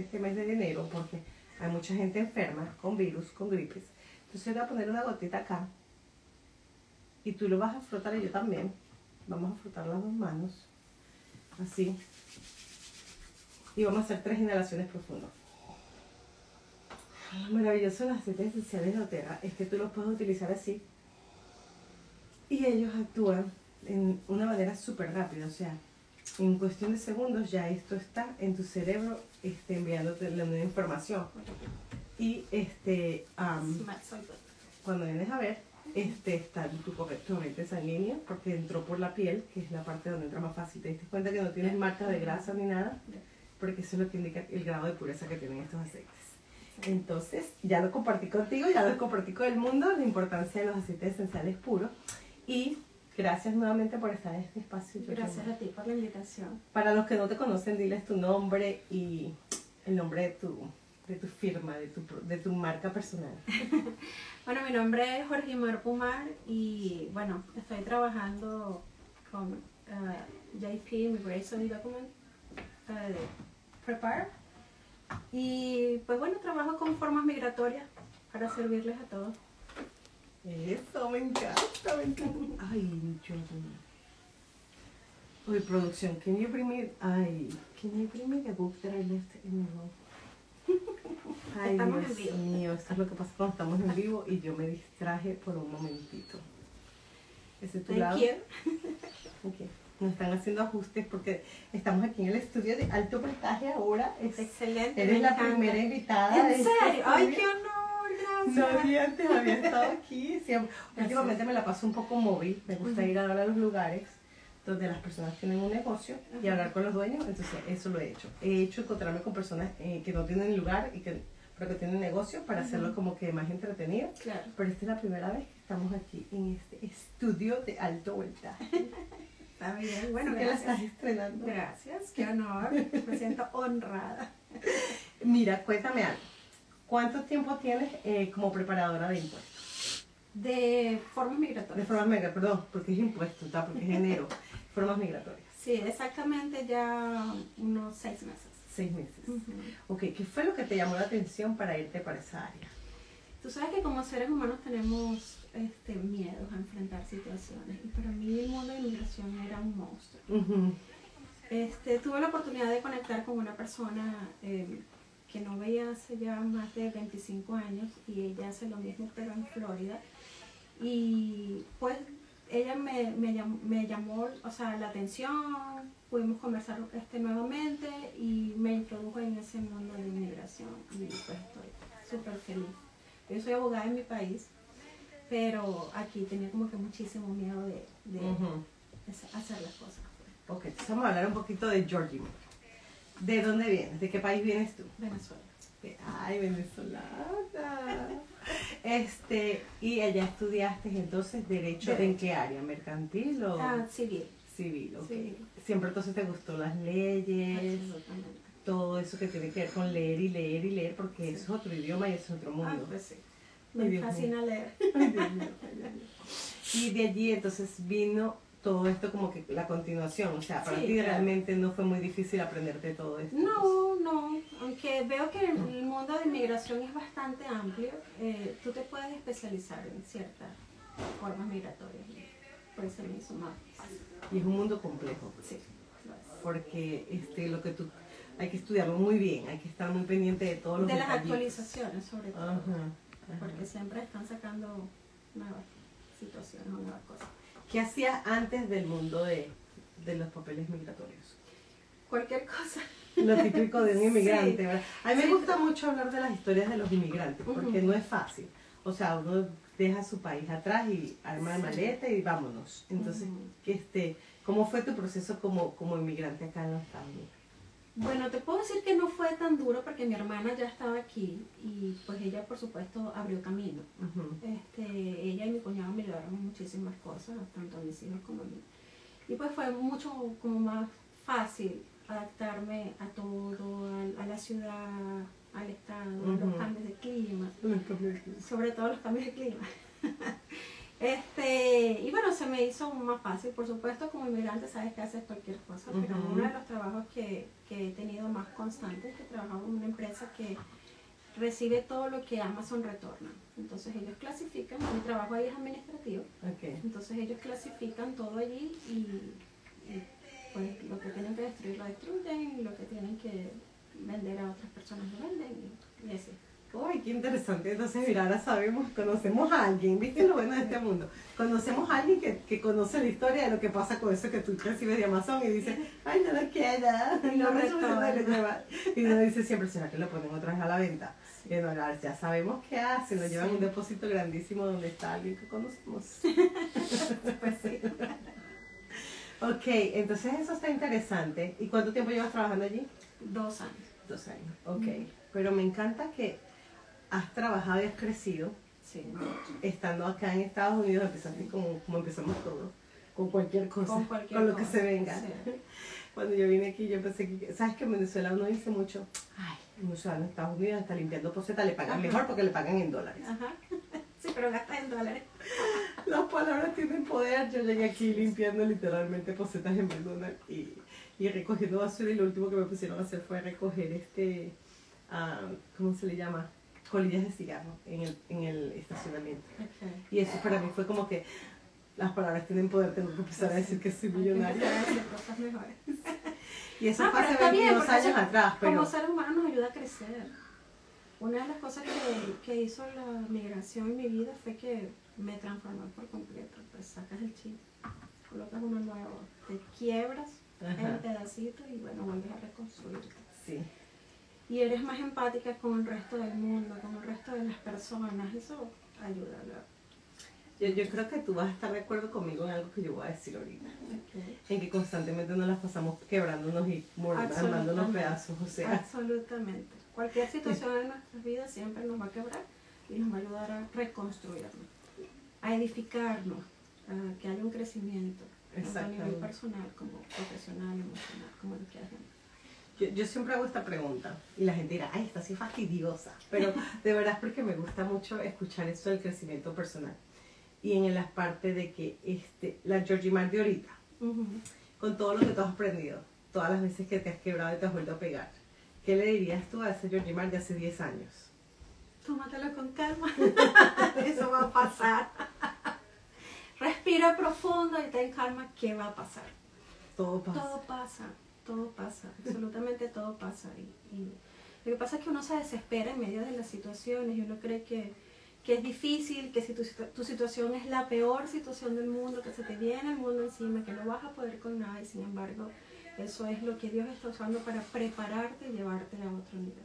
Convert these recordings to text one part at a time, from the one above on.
este mes de enero porque hay mucha gente enferma con virus, con gripes. Entonces yo voy a poner una gotita acá y tú lo vas a frotar y yo también. Vamos a frotar las dos manos, así. Y vamos a hacer tres inhalaciones profundas. Lo maravilloso de los aceites esenciales de Otera es que tú los puedes utilizar así y ellos actúan en una manera súper rápida, o sea, en cuestión de segundos ya esto está en tu cerebro este, enviándote la nueva información. Y este, am, cuando vienes a ver, este está en tu correctamente sanguíneo porque entró por la piel, que es la parte donde entra más fácil. Te diste cuenta que no tienes marcas de grasa ni nada, porque eso es lo que indica el grado de pureza que tienen estos aceites. Entonces, ya lo compartí contigo, ya lo compartí con el mundo, la importancia de los aceites esenciales puros. Y gracias nuevamente por estar en este espacio. Gracias a ti por la invitación. Para los que no te conocen, diles tu nombre y el nombre de tu, de tu firma, de tu, de tu marca personal. Bueno, mi nombre es Jorge Mar Pumar y bueno, estoy trabajando con uh, JP Immigration Document uh, Prepare y pues bueno, trabajo con formas migratorias para servirles a todos. Eso, me encanta, me encanta. Ay, yo Oye, producción, can you bring me, ay, can you bring me the book that I left in the room? Ay, Estamos Dios en vivo. mío, esto es lo que pasa cuando estamos en vivo y yo me distraje por un momentito. Ese es tu lado. Ok. Nos están haciendo ajustes porque estamos aquí en el estudio de alto voltaje ahora. Es- Excelente. eres la encanta. primera invitada. de ¿En este serio? Ay, qué honor, No había antes, había estado aquí. Siempre. Últimamente me la paso un poco móvil. Me gusta ir a hablar a los lugares donde las personas tienen un negocio y hablar con los dueños. Entonces, eso lo he hecho. He hecho encontrarme con personas eh, que no tienen lugar y que, pero que tienen negocio para hacerlo como que más entretenido. Claro. Pero esta es la primera vez que estamos aquí en este estudio de alto voltaje. Está bien. Bueno, que la estás estrenando. Gracias, qué honor. Me siento honrada. Mira, cuéntame algo. ¿Cuánto tiempo tienes eh, como preparadora de impuestos? De formas De migratorias. formas migratorias, perdón, porque es impuesto, ¿tá? porque es enero. Formas migratorias. Sí, exactamente ya unos seis meses. Seis meses. Ujú. Ok, ¿qué fue lo que te llamó la atención para irte para esa área? Tú sabes que como seres humanos tenemos este, miedos a enfrentar situaciones y para mí el mundo de inmigración era un monstruo. Este, tuve la oportunidad de conectar con una persona eh, que no veía hace ya más de 25 años y ella hace lo mismo pero en Florida. Y pues ella me, me, llam- me llamó o sea, la atención, pudimos conversar este, nuevamente y me introdujo en ese mundo de inmigración y pues estoy súper feliz. Yo soy abogada en mi país, pero aquí tenía como que muchísimo miedo de, de hacer las cosas. Ok, entonces vamos a hablar un poquito de Georgie. ¿De dónde vienes? ¿De qué país vienes tú? Venezuela. Ay, venezolana. Este, y allá estudiaste entonces Derecho Derecho. en qué área? ¿Mercantil o Ah, civil. civil? ok. Civil. Siempre entonces te gustó las leyes, Absolutamente. todo eso que tiene que ver con leer y leer y leer, porque Sí. eso es otro idioma y es otro Ah, mundo. pues sí. Me Dios fascina leer. Ay, Dios mío, ay, Dios mío. Y de allí entonces vino todo esto como que la continuación, o sea, para Sí, ti claro. realmente no fue muy difícil aprenderte todo esto. No, no. Aunque veo que el mundo de inmigración es bastante amplio, eh, tú te puedes especializar en ciertas formas migratorias. Por eso me hizo más fácil. Y es un mundo complejo, Sí, porque este, lo que tú, hay que estudiarlo muy bien, hay que estar muy pendiente de todos los De las actualizaciones, sobre todo. Ajá, ajá. Porque siempre están sacando nuevas situaciones o nuevas cosas. ¿Qué hacías antes del mundo de, de los papeles migratorios? Cualquier cosa. Lo típico de un inmigrante, Sí. ¿verdad? A mí me gusta mucho hablar de las historias de los inmigrantes, porque no es fácil. O sea, uno deja su país atrás y arma la Sí. maleta y vámonos. Entonces, este, ¿cómo fue tu proceso como, como inmigrante acá en los Estados Unidos? Bueno, te puedo decir que no fue tan duro porque mi hermana ya estaba aquí y pues ella por supuesto abrió camino. Este, ella y mi cuñado me ayudaron muchísimas cosas, tanto a mis hijos como a mí. Y pues fue mucho como más fácil adaptarme a todo, a, a la ciudad, al estado, a los cambios de clima, sobre todo los cambios de clima. Este, y bueno, se me hizo más fácil. Por supuesto, como inmigrante sabes que haces cualquier cosa, pero uno de los trabajos que, que he tenido más constantes es que trabajo en una empresa que recibe todo lo que Amazon retorna. Entonces ellos clasifican, mi trabajo ahí es administrativo, entonces ellos clasifican todo allí y, y, pues lo que tienen que destruir lo destruyen, y lo que tienen que vender a otras personas lo venden y, y así. Uy, qué interesante. Entonces, mira, ahora sabemos, conocemos a alguien, ¿viste lo bueno de este mundo? Conocemos a alguien que, que conoce la historia de lo que pasa con eso que tú recibes de Amazon y dices, ay, no lo quiero, Y lo no me. Y uno dice siempre, ¿será que lo ponen otra vez a la venta? Sí. Y no, ya sabemos qué hacen, lo llevan a un depósito grandísimo donde está alguien que conocemos. Pues sí. Ok, entonces eso está interesante. ¿Y cuánto tiempo llevas trabajando allí? Dos años. Dos años. Ok, pero me encanta que has trabajado y has crecido Sí. estando acá en Estados Unidos, empezaste como, como empezamos todos, con cualquier cosa, Con cualquier lo que se venga. sí. Cuando yo vine aquí, yo pensé que, ¿sabes que en Venezuela uno dice mucho? Ay, de Estados Unidos está limpiando posetas, le pagan Ajá. mejor porque le pagan en dólares. Ajá. Sí, pero gastas en dólares. Las palabras tienen poder. Yo llegué aquí limpiando literalmente posetas en McDonald's y, y recogiendo basura y lo último que me pusieron a hacer fue recoger este, ah, ¿cómo se le llama? Colillas de cigarro en el, en el estacionamiento. Y eso para mí fue como que las palabras tienen poder, tengo que empezar a decir que soy millonaria. Y eso Ah, bien, 22 porque años eso- atrás, pero Como seres humanos nos ayuda a crecer. Una de las cosas que, que hizo la migración en mi vida fue que me transformó por completo. Pues sacas el chip, colocas uno nuevo, te quiebras Ajá. en pedacitos y bueno, vuelves a reconstruirte. sí. Y eres más empática con el resto del mundo, con el resto de las personas. Eso ayuda. Yo, yo creo que tú vas a estar de acuerdo conmigo en algo que yo voy a decir ahorita. En que constantemente nos las pasamos quebrándonos y mor- armando los Absolutamente. pedazos. O sea, Absolutamente. Cualquier situación en nuestras vidas siempre nos va a quebrar y nos va a ayudar a reconstruirnos, a edificarnos, a que haya un crecimiento, tanto a nivel personal como profesional, emocional, como lo quieras llamar. Yo, yo siempre hago esta pregunta y la gente dirá, ay, está así fastidiosa. Pero de verdad es porque me gusta mucho escuchar esto del crecimiento personal. Y en la parte de que este, la Georgie Mar de ahorita, con todo lo que tú has aprendido, todas las veces que te has quebrado y te has vuelto a pegar, ¿qué le dirías tú a ese Georgie Mar de hace 10 años? Tómatelo con calma, eso va a pasar. Respira profundo y ten calma, ¿qué va a pasar? Todo pasa. Todo pasa, todo pasa, absolutamente todo pasa. Y, y lo que pasa es que uno se desespera en medio de las situaciones y uno cree que, que es difícil, que si tu, tu situación es la peor situación del mundo, que se te viene el mundo encima, que no vas a poder con nada y sin embargo eso es lo que Dios está usando para prepararte y llevarte a otro nivel.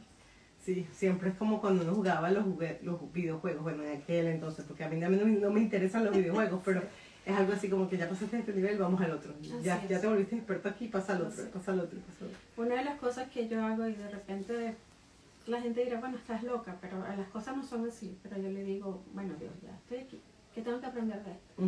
Sí, siempre es como cuando uno jugaba los, los videojuegos, bueno, en aquel entonces, porque a mí, a mí no, no me interesan los videojuegos, pero es algo así como que ya pasaste este nivel, vamos al otro. Ya, Así ya es. te volviste experto aquí, pasa al otro, pasa al otro, pasa al otro. Una de las cosas que yo hago y de repente la gente dirá, bueno, estás loca, pero las cosas no son así. Pero yo le digo, bueno, Dios, ya estoy aquí. ¿Qué tengo que aprender de esto?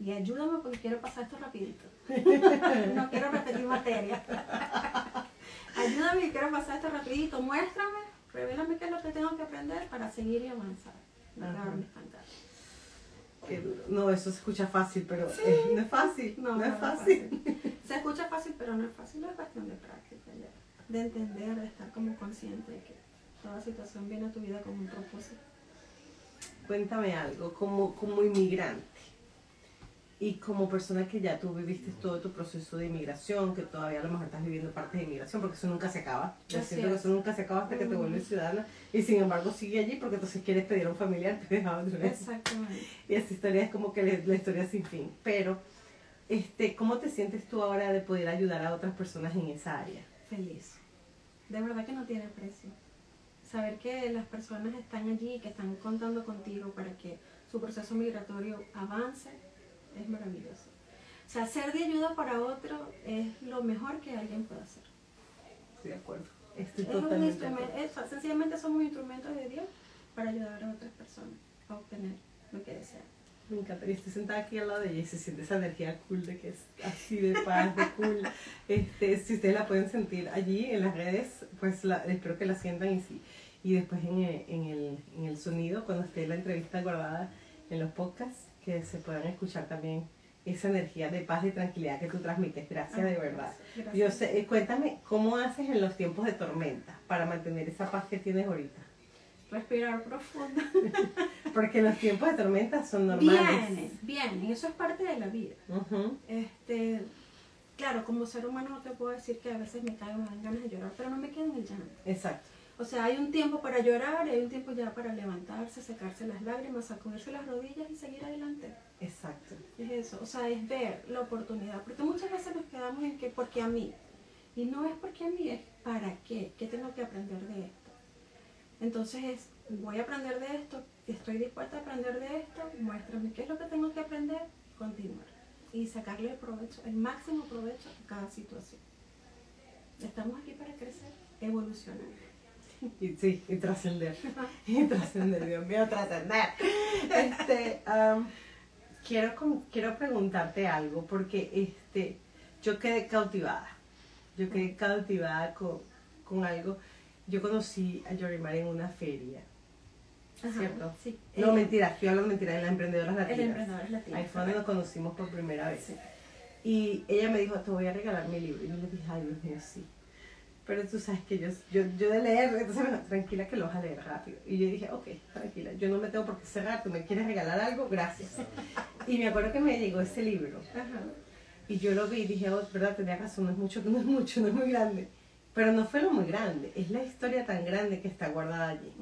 Y ayúdame porque quiero pasar esto rapidito. no quiero repetir materia. ayúdame y quiero pasar esto rapidito. Muéstrame, revélame qué es lo que tengo que aprender para seguir y avanzar. No duro. No, eso se escucha fácil, pero eh, no es fácil, no, es fácil. Se escucha fácil, pero no es fácil. Es cuestión de práctica, ya. de entender, de estar como consciente de que toda situación viene a tu vida con un propósito. Cuéntame algo, como, como inmigrante y como persona que ya tú viviste todo tu proceso de inmigración, que todavía a lo mejor estás viviendo parte de inmigración, porque eso nunca se acaba. Yo Así siento que es. eso nunca se acaba hasta que te vuelves ciudadana y sin embargo sigue allí porque entonces quieres pedir a un familiar, te deja otra vez. Exactamente. Y esa historia es como que la, la historia sin fin. Pero, este, ¿cómo te sientes tú ahora de poder ayudar a otras personas en esa área? Feliz. De verdad que no tiene precio. Saber que las personas están allí, que están contando contigo para que su proceso migratorio avance, es maravilloso. O sea, ser de ayuda para otro es lo mejor que alguien puede hacer. Estoy de acuerdo. Estoy Es un totalmente instrumento, acuerdo. es- sencillamente somos instrumentos de Dios para ayudar a otras personas a obtener lo que desean. Me encanta. Y estoy sentada aquí al lado de ella y se siente esa energía cool de que es así de paz, de cool. Este, si ustedes la pueden sentir allí en las redes, pues la, espero que la sientan y, sí, y después en el, en, el, en el sonido, cuando esté la entrevista guardada en los podcasts, que se puedan escuchar también esa energía de paz y tranquilidad que tú transmites. Gracias Ah, de verdad. gracias. Yo sé, eh, cuéntame, ¿cómo haces en los tiempos de tormenta para mantener esa paz que tienes ahorita? Respirar profundo. Porque los tiempos de tormenta son normales. Vienen, vienen, eso es parte de la vida. Este, claro, como ser humano no te puedo decir que a veces me dan ganas de llorar, pero no me quedo en el llanto. Exacto. O sea, hay un tiempo para llorar hay un tiempo ya para levantarse, secarse las lágrimas, sacudirse las rodillas y seguir adelante. Exacto. Es eso, o sea, es ver la oportunidad. Porque muchas veces nos quedamos en que porque a mí. Y no es porque a mí, es para qué. ¿Qué tengo que aprender de esto? Entonces es, voy a aprender de esto, estoy dispuesta a aprender de esto, muéstrame qué es lo que tengo que aprender, continuar. Y sacarle el provecho, el máximo provecho a cada situación. Estamos aquí para crecer, evolucionar. Y, sí, y trascender. Y trascender, Dios mío, trascender. Este, am, quiero, quiero preguntarte algo, porque este, yo quedé cautivada. Yo quedé cautivada con, con algo. Yo conocí a Yorimar en una feria. ¿Cierto? Sí. No, Eh, mentira, estoy hablando mentira, en las emprendedoras latinas. Es latino. Ahí fue donde nos conocimos por primera vez. Sí. Y ella me dijo, te voy a regalar mi libro. Y yo le dije, ay, Dios mío, sí. Pero tú sabes que yo, yo, yo de leer, entonces me dijo, tranquila que lo vas a leer rápido. Y yo dije, ok, tranquila, yo no me tengo por qué cerrar, tú me quieres regalar algo, gracias. Y me acuerdo que me llegó ese libro. Ajá. Y yo lo vi y dije, oh, verdad, tenía razón, no es mucho, no es mucho, no es muy grande. Pero no fue lo muy grande, es la historia tan grande que está guardada allí.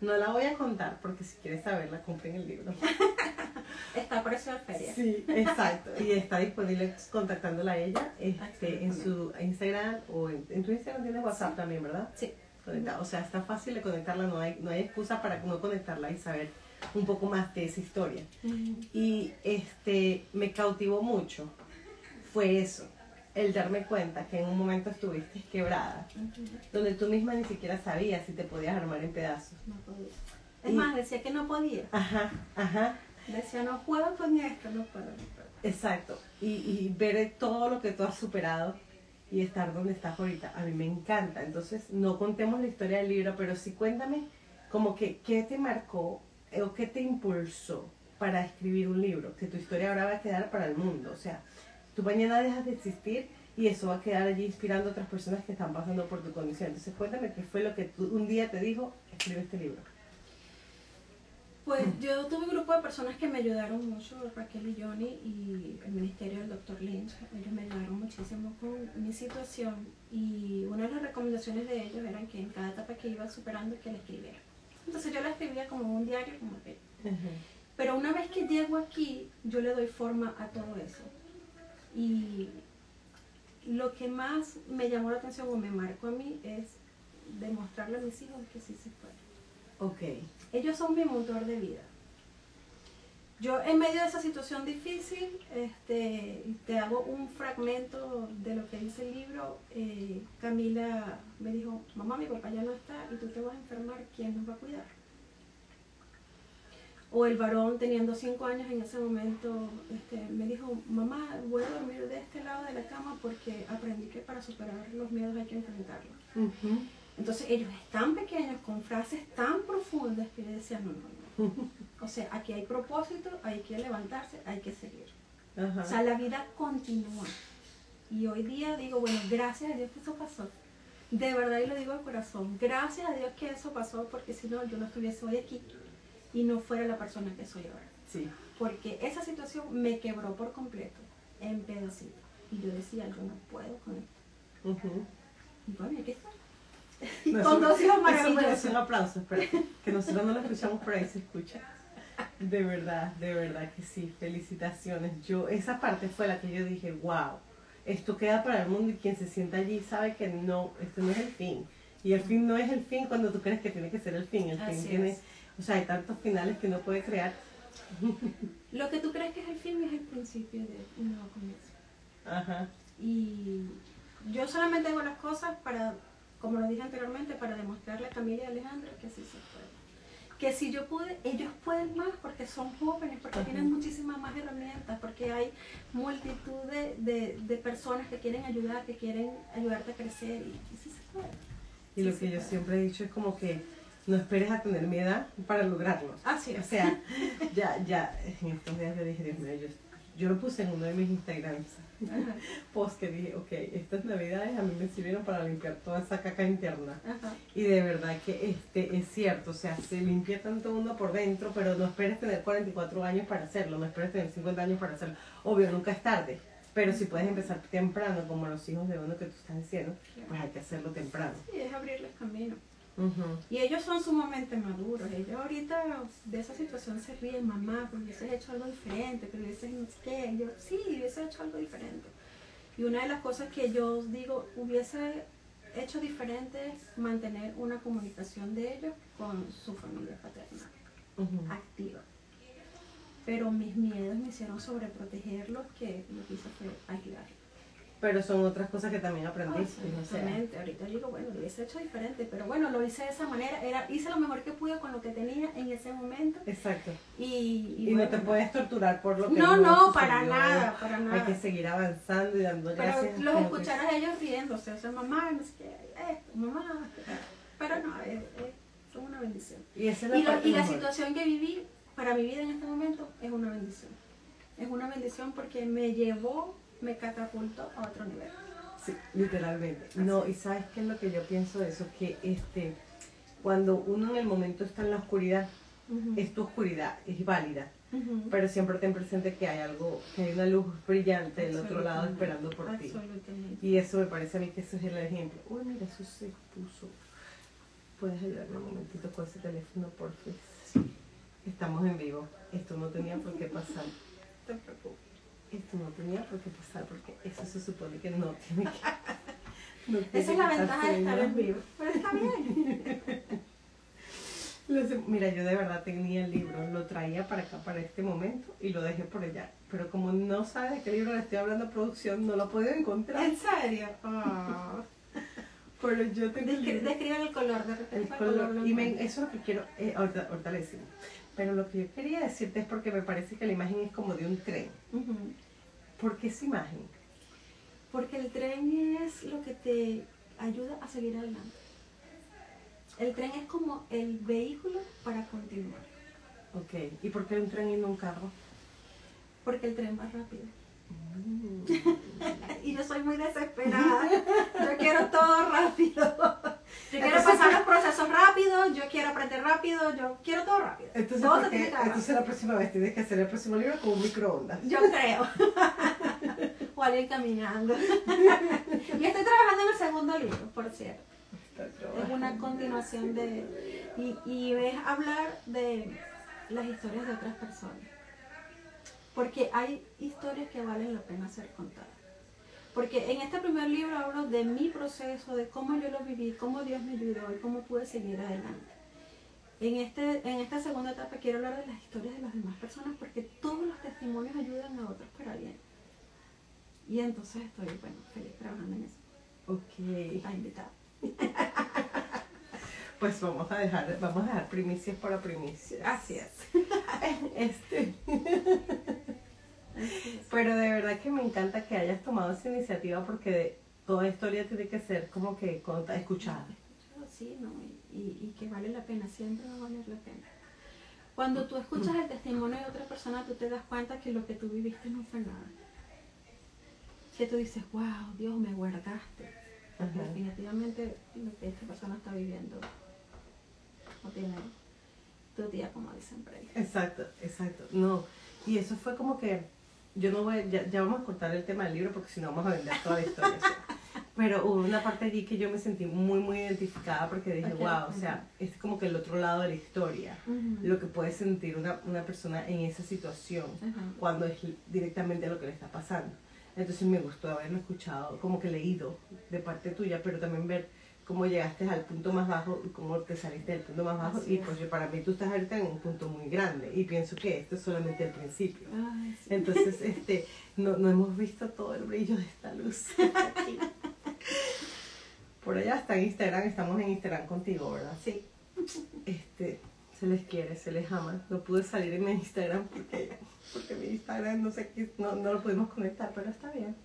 No la voy a contar porque si quieres saberla, compren el libro. Está por eso feria. Sí, exacto. Y está disponible contactándola a ella este, en su Instagram o en, en tu Instagram tienes WhatsApp también, ¿verdad? Sí. Conecta- O sea, está fácil de conectarla, no hay, no hay excusa para no conectarla y saber un poco más de esa historia. Y este me cautivó mucho fue eso, el darme cuenta que en un momento estuviste quebrada, donde tú misma ni siquiera sabías si te podías armar en pedazos. No podía. Es Y- más, decía que no podía. Ajá, ajá, Decía, no puedo con esto, no puedo. no puedo. exacto. Y, y ver todo lo que tú has superado y estar donde estás ahorita, a mí me encanta. Entonces, no contemos la historia del libro, pero sí cuéntame como que qué te marcó eh, o qué te impulsó para escribir un libro, que tu historia ahora va a quedar para el mundo. O sea, tú mañana dejas de existir y eso va a quedar allí inspirando a otras personas que están pasando por tu condición. Entonces, cuéntame qué fue lo que tú, un día te dijo, escribe este libro. Pues yo tuve un grupo de personas que me ayudaron mucho, Raquel y Johnny y el ministerio del Dr. Lynch. Ellos me ayudaron muchísimo con mi situación y una de las recomendaciones de ellos eran que en cada etapa que iba superando que la escribiera. Entonces yo la escribía como un diario, como que... Pero una vez que llego aquí, yo le doy forma a todo eso. Y lo que más me llamó la atención o me marcó a mí es demostrarle a mis hijos que sí se puede. Ok. Ellos son mi motor de vida. Yo en medio de esa situación difícil, este, te hago un fragmento de lo que dice el libro. Eh, Camila me dijo, mamá, mi papá ya no está y tú te vas a enfermar, ¿quién nos va a cuidar? O el varón teniendo cinco años en ese momento este, me dijo, mamá, voy a dormir de este lado de la cama porque aprendí que para superar los miedos hay que enfrentarlos. Entonces ellos están pequeños con frases tan profundas que yo decía, no, no, no. O sea, aquí hay propósito, hay que levantarse, hay que seguir. O sea, la vida continúa. Y hoy día digo, bueno, gracias a Dios que eso pasó. De verdad, y lo digo de corazón, gracias a Dios que eso pasó, porque si no, yo no estuviese hoy aquí y no fuera la persona que soy ahora. Sí. Porque esa situación me quebró por completo, en pedacitos. Y yo decía, yo no puedo con esto. Ujú. Y bueno, aquí está. No, con dos hijos merece un maravillosos. aplauso, espera, que nosotros no lo escuchamos, pero ahí se escucha. De verdad, de verdad que sí, felicitaciones. Yo, esa parte fue la que yo dije, wow, esto queda para el mundo y quien se sienta allí sabe que no, esto no es el fin. Y el fin no es el fin cuando tú crees que tiene que ser el fin. El fin tiene, es. O sea, hay tantos finales que uno puede crear. Lo que tú crees que es el fin es el principio de un nuevo comienzo. Ajá, Y yo solamente hago las cosas para, como lo dije anteriormente, para demostrarle a Camila y a Alejandra que sí se puede. Que si yo pude, ellos pueden más porque son jóvenes, porque Ajá. tienen muchísimas más herramientas, porque hay multitud de, de, de personas que quieren ayudar, que quieren ayudarte a crecer y, y sí se puede. y Sí lo que yo puede. siempre he dicho es como que no esperes a tener mi edad para lograrlo. Así O es. sea, ya, ya, en estos días yo dije, Dios mío, yo, yo lo puse en uno de mis Instagrams Ajá, post que dije, ok, estas navidades a mí me sirvieron para limpiar toda esa caca interna. ajá. Y de verdad que este es cierto, o sea, se limpia tanto uno por dentro, pero no esperes tener 44 años para hacerlo, no esperes tener 50 años para hacerlo. Obvio, nunca es tarde, pero si puedes empezar temprano, como los hijos de uno que tú estás diciendo, pues hay que hacerlo temprano. Sí, es abrirles camino. Y ellos son sumamente maduros. Ellos ahorita de esa situación se ríen, mamá, porque hubieses hecho algo diferente, pero hubieses no sé qué. Yo, sí, hubiese hecho algo diferente. Y una de las cosas que yo digo, hubiese hecho diferente es mantener una comunicación de ellos con su familia paterna, activa. Pero mis miedos me hicieron sobreprotegerlos que lo que hice fue aislarlos. Pero son otras cosas que también aprendiste, o sea, Exactamente. Ahorita digo, bueno, lo hubiese hecho diferente, pero bueno, lo hice de esa manera. Era, hice lo mejor que pude con lo que tenía en ese momento. exacto. Y, Y, no bueno, te puedes torturar por lo que No, no, para nada, para Hay nada. que seguir avanzando y dando Pero gracias. los escuchar a ellos riéndose, o sea, mamá, no sé qué, esto, mamá. Pero no, es, es- son una bendición. Y esa es la Y, lo- y la situación que viví para mi vida en este momento es una bendición. Es una bendición porque me llevó, me catapultó a otro nivel. Sí, literalmente. No, y sabes qué es lo que yo pienso de eso, que este, cuando uno en el momento está en la oscuridad, es tu oscuridad, es válida, pero siempre ten presente que hay algo, que hay una luz brillante del otro lado esperando por ti. Absolutamente. Y eso me parece a mí que ese es el ejemplo. Uy, mira, eso se puso. ¿Puedes ayudarme un momentito con ese teléfono, por favor? Estamos en vivo. Esto no tenía por qué pasar. No te preocupes. Esto no tenía por qué pasar porque eso se supone que no tiene que. no tiene Esa es la ventaja de estar en vivo. Pero está bien. Mira, yo de verdad tenía el libro, lo traía para acá, para este momento, y lo dejé por allá. Pero como no sabe de qué libro le estoy hablando producción, no lo he podido encontrar. ¿En serio? Ah. Pero yo tengo el Descri- libro. Describe el color de repente. El el color, lo y me- eso es lo que quiero, eh, ahorita, ahorita le decimos. Pero lo que yo quería decirte es porque me parece que la imagen es como de un tren. Ujú. ¿Por qué esa imagen? Porque el tren es lo que te ayuda a seguir adelante. El tren es como el vehículo para continuar. Ok, ¿y por qué un tren y no un carro? Porque el tren va rápido. Mm. Y yo soy muy desesperada. Yo quiero todo rápido. Yo quiero Entonces, pasar los procesos rápido, yo quiero aprender rápido, yo quiero todo rápido. Entonces, todo ¿por se entonces la próxima vez tienes que hacer el próximo libro con un microondas. Yo creo. o alguien caminando. y estoy trabajando en el segundo libro, por cierto. Es una continuación de... Y, y es hablar de las historias de otras personas. Porque hay historias que valen la pena ser contadas. Porque en este primer libro hablo de mi proceso, de cómo yo lo viví, cómo Dios me ayudó y cómo pude seguir adelante. En, este, en esta segunda etapa quiero hablar de las historias de las demás personas porque todos los testimonios ayudan a otros para bien. Y entonces estoy, bueno, feliz trabajando en eso. Ok, Está invitado. pues vamos a dejar, vamos a dejar primicias para primicias. Así es. Este. pero de verdad que me encanta que hayas tomado esa iniciativa porque de- toda historia tiene que ser como que escuchada. Sí, no, y, y- y que vale la pena, siempre va a valer la pena. Cuando tú escuchas el testimonio de otra persona, tú te das cuenta que lo que tú viviste no fue nada. Que tú dices, wow, Dios, me guardaste. Porque Ajá. definitivamente lo que esta persona está viviendo no tiene tu día, como dicen por ahí. Exacto, exacto. No, y eso fue como que yo no voy, ya, ya vamos a cortar el tema del libro porque si no vamos a vender toda la historia. o sea. Pero hubo una parte allí que yo me sentí muy, muy identificada porque dije, Ok, wow, o sea, es como que el otro lado de la historia, Ujú. lo que puede sentir una, una persona en esa situación Ajá. cuando es directamente lo que le está pasando. Entonces me gustó haberlo escuchado, como que leído de parte tuya, pero también ver cómo llegaste al punto más bajo y cómo te saliste del punto más bajo. Así y es. pues yo- para mí tú estás ahorita en un punto muy grande y pienso que esto es solamente el principio. Ay, sí. Entonces, este, no, no hemos visto todo el brillo de esta luz. aquí. Por allá está en Instagram, estamos en Instagram contigo, ¿verdad? Sí. Este, se les quiere, se les ama. No pude salir en mi Instagram porque, porque mi Instagram no sé qué, no, no lo pudimos conectar, pero está bien.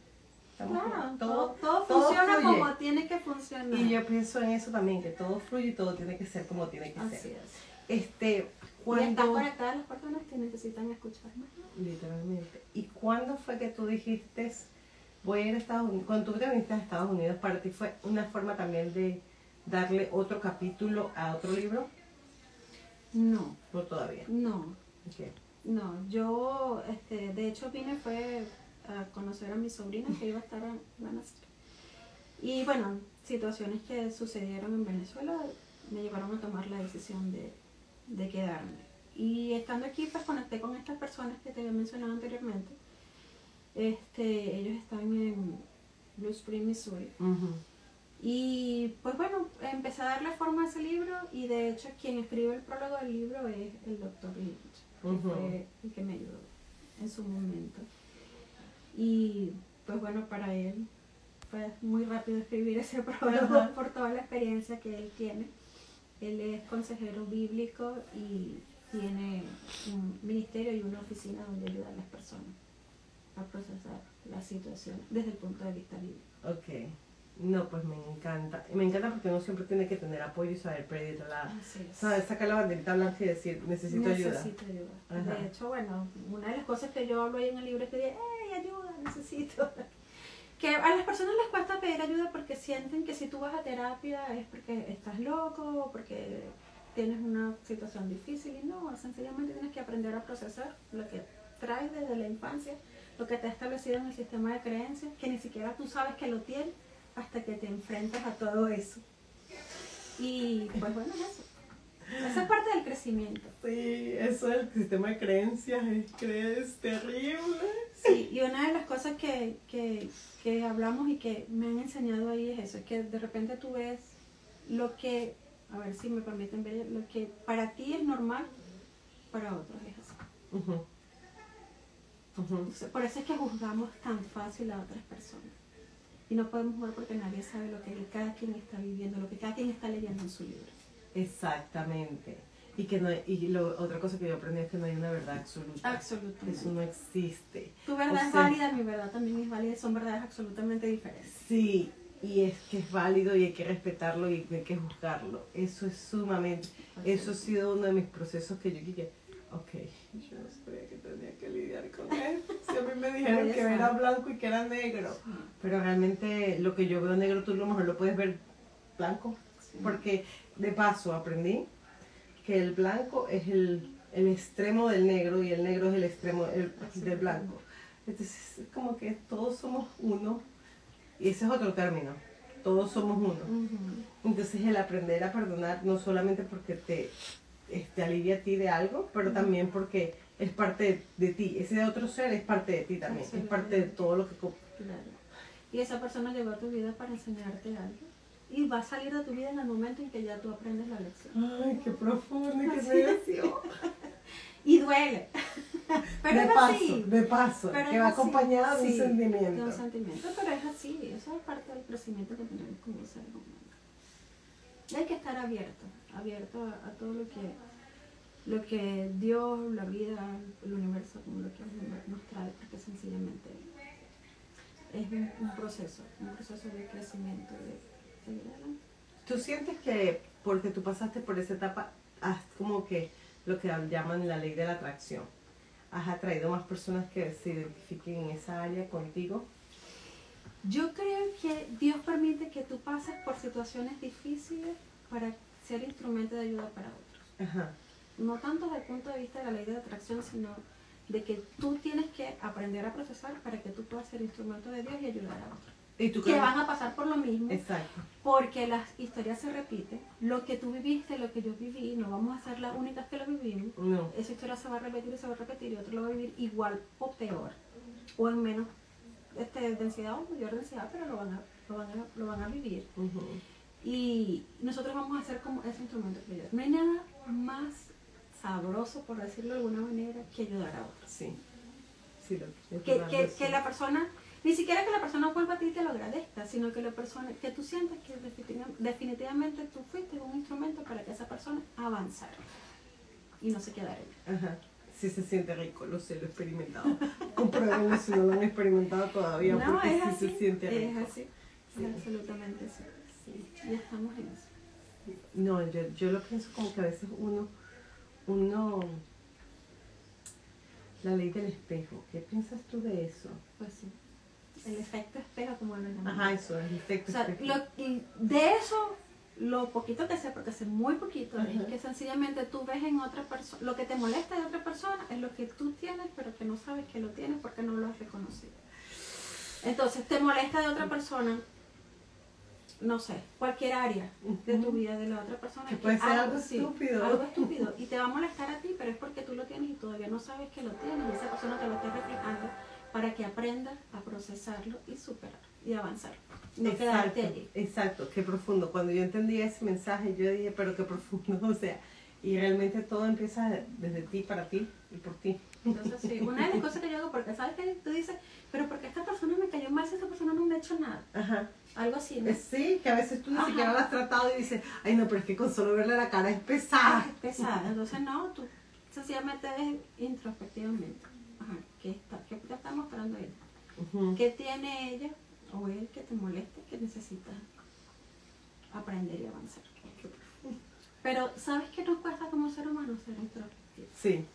Claro, todo, todo todo funciona fluye. como tiene que funcionar. Y yo pienso en eso también, que todo fluye y todo tiene que ser como tiene que Así ser. es. Este, Y están cuando conectadas las personas que necesitan escuchar más. literalmente. ¿Y cuándo fue que tú dijiste voy a ir a Estados Unidos? Cuando tú te viniste a Estados Unidos, para ti fue una forma también de darle otro capítulo a otro libro, No, no todavía. no, Ok. no. Yo, este, de hecho, vine fue a conocer a mi sobrina que iba a estar a, iba a. Y bueno, situaciones que sucedieron en Venezuela me llevaron a tomar la decisión de, de quedarme. Y estando aquí, pues conecté con estas personas que te había mencionado anteriormente. Este, ellos están en Blue Spring, Missouri. Ujú. Y pues bueno, empecé a darle forma a ese libro y de hecho quien escribe el prólogo del libro es el doctor Lynch, que Ujú. fue el que me ayudó en su momento. Y pues bueno, para él fue muy rápido escribir ese prólogo Ajá. por toda la experiencia que él tiene. Él es consejero bíblico y tiene un ministerio y una oficina donde ayuda a las personas a procesar la situación desde el punto de vista bíblico. Ok. No, pues me encanta. Me encanta porque uno siempre tiene que tener apoyo y saber pedir la... ¿Sabes? Sacar la banderita blanca y decir, necesito, ayuda. Necesito ayuda. Ajá. De hecho, bueno, una de las cosas que yo hablo ahí en el libro es que digo, ¡hey, ayuda! Necesito. Que a las personas les cuesta pedir ayuda porque sienten que si tú vas a terapia es porque estás loco porque tienes una situación difícil y no, sencillamente tienes que aprender a procesar lo que traes desde la infancia, lo que te ha establecido en el sistema de creencias, que ni siquiera tú sabes que lo tienes hasta que te enfrentas a todo eso. Y pues bueno, es eso. Esa es parte del crecimiento. Sí, eso del sistema de creencias es terrible. Sí, y una de las cosas que, que, que hablamos y que me han enseñado ahí es eso, es que de repente tú ves lo que, a ver si me permiten ver, lo que para ti es normal, para otros es así. Ujú. Entonces, por eso es que juzgamos tan fácil a otras personas. Y no podemos jugar porque nadie sabe lo que cada quien está viviendo, lo que cada quien está leyendo en su libro. Exactamente. Y que no y lo, otra cosa que yo aprendí es que no hay una verdad absoluta. Absolutamente. Eso no existe. Tu verdad O es válida, mi verdad también es válida, son verdades absolutamente diferentes. Sí, y es que es válido y hay que respetarlo y hay que juzgarlo. Eso es sumamente. Eso ha sido uno de mis procesos que yo dije, ok, yo no sabía que tenía que lidiar con esto. Si a mí me dijeron que era blanco y que era negro. Pero realmente lo que yo veo negro, tú a lo mejor lo puedes ver blanco. Porque de paso aprendí que el blanco es el, el extremo del negro y el negro es el extremo del, del blanco. Entonces es como que todos somos uno. Y ese es otro término. Todos somos uno. Entonces el aprender a perdonar no solamente porque te, te alivia a ti de algo, pero también porque es parte de, de ti. Ese otro ser es parte de ti también. Es parte de todo lo que... Claro. Y esa persona llegó a tu vida para enseñarte algo. Y va a salir de tu vida en el momento en que ya tú aprendes la lección. Ay, qué profundo y qué meditación. Y duele. Pero de es paso, así. de paso, Pero que va así. acompañado de un sentimiento. De un sentimiento, pero es así. Eso es parte del crecimiento que tenemos como seres humanos. Hay que estar abierto, abierto a, a todo lo que, lo que Dios, la vida, el universo, como lo que nos trae, porque sencillamente es un, un proceso, un proceso de crecimiento, de. ¿Tú sientes que porque tú pasaste por esa etapa, has como que lo que llaman la ley de la atracción, has atraído más personas que se identifiquen en esa área contigo? Yo creo que Dios permite que tú pases por situaciones difíciles para ser instrumento de ayuda para otros. Ajá. No tanto desde el punto de vista de la ley de atracción, sino de que tú tienes que aprender a procesar para que tú puedas ser instrumento de Dios y ayudar a otros. ¿Y tú Que van a pasar por lo mismo, Exacto. porque las historias se repiten. Lo que tú viviste, lo que yo viví, no vamos a ser las únicas que lo vivimos. No. Esa historia se va a repetir y se va a repetir y otro lo va a vivir igual o peor, o en menos este, densidad o mayor densidad, pero lo van a, lo van a, lo van a vivir. Y nosotros vamos a ser como ese instrumento ayuda. No hay nada más sabroso, por decirlo de alguna manera, que ayudar a otros. Sí. Sí, lo es Que, que, que la persona, ni siquiera que la persona vuelva a ti y te lo agradezca, sino que la persona, que tú sientas que definitiva- definitivamente tú fuiste un instrumento para que esa persona avanzara y no se quedara ahí. Ajá. Sí se siente rico, lo sé, lo he experimentado. Compruébenlo si no lo han experimentado todavía, No, porque es sí así. se siente rico. Es así. Sí. Absolutamente así. Sí. Ya estamos en eso. No, yo, yo lo pienso como que a veces uno, uno, la ley del espejo, ¿qué piensas tú de eso? Pues sí. El efecto espejo, como lo llamamos. Ajá, eso, el efecto O sea, espejo. lo- y de eso, lo poquito que sé, porque sé muy poquito, Ajá. es que sencillamente tú ves en otra persona, lo que te molesta de otra persona es lo que tú tienes, pero que no sabes que lo tienes porque no lo has reconocido. Entonces, te molesta de otra persona, no sé, cualquier área de tu vida de la otra persona. Que puede ser algo sí, estúpido. algo estúpido. Y te va a molestar a ti, pero es porque tú lo tienes y todavía no sabes que lo tienes. Y esa persona te lo está reflejando para que aprendas a procesarlo y superar y avanzar. No quedarte Exacto, allí. exacto, qué profundo. Cuando yo entendí ese mensaje, yo dije, pero qué profundo, o sea, y realmente todo empieza desde ti, para ti y por ti. Entonces, sí, una de las cosas que yo hago, porque sabes que tú dices, pero porque esta persona me cayó mal si esa persona no me ha hecho nada. Ajá. Algo así, ¿no? Eh, Sí, que a veces tú ni Ajá. siquiera lo has tratado y dices, ay no, pero es que con solo verle la cara es pesada. es pesada. Entonces, no, tú sencillamente ves introspectivamente. ¿Qué, está, ¿qué te está mostrando ella? Ujú. ¿Qué tiene ella o él que te moleste que necesitas aprender y avanzar? Pero, ¿sabes qué nos cuesta como ser humanos ser introspectivos? Sí,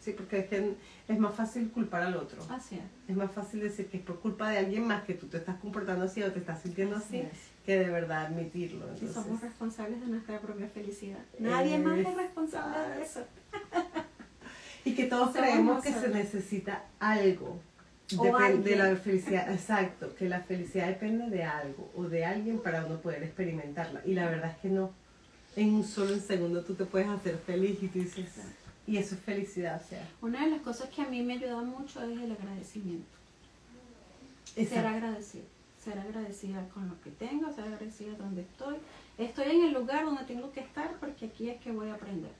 sí, porque es que es más fácil culpar al otro. Así es. Es más fácil decir que es por culpa de alguien más que tú te estás comportando así o te estás sintiendo Así que de verdad admitirlo. Y Entonces, somos responsables de nuestra propia felicidad. Nadie más es responsable de eso. Y que todos creemos que se necesita algo. O Depen- de la felicidad, exacto, que la felicidad depende de algo o de alguien para uno poder experimentarla. Y la verdad es que no. En un solo segundo tú te puedes hacer feliz y tú dices, y eso es felicidad, o sea. Una de las cosas que a mí me ayuda mucho es el agradecimiento. Ser Exacto. agradecida. Ser agradecida con lo que tengo, ser agradecida donde estoy. Estoy en el lugar donde tengo que estar porque aquí es que voy a aprender.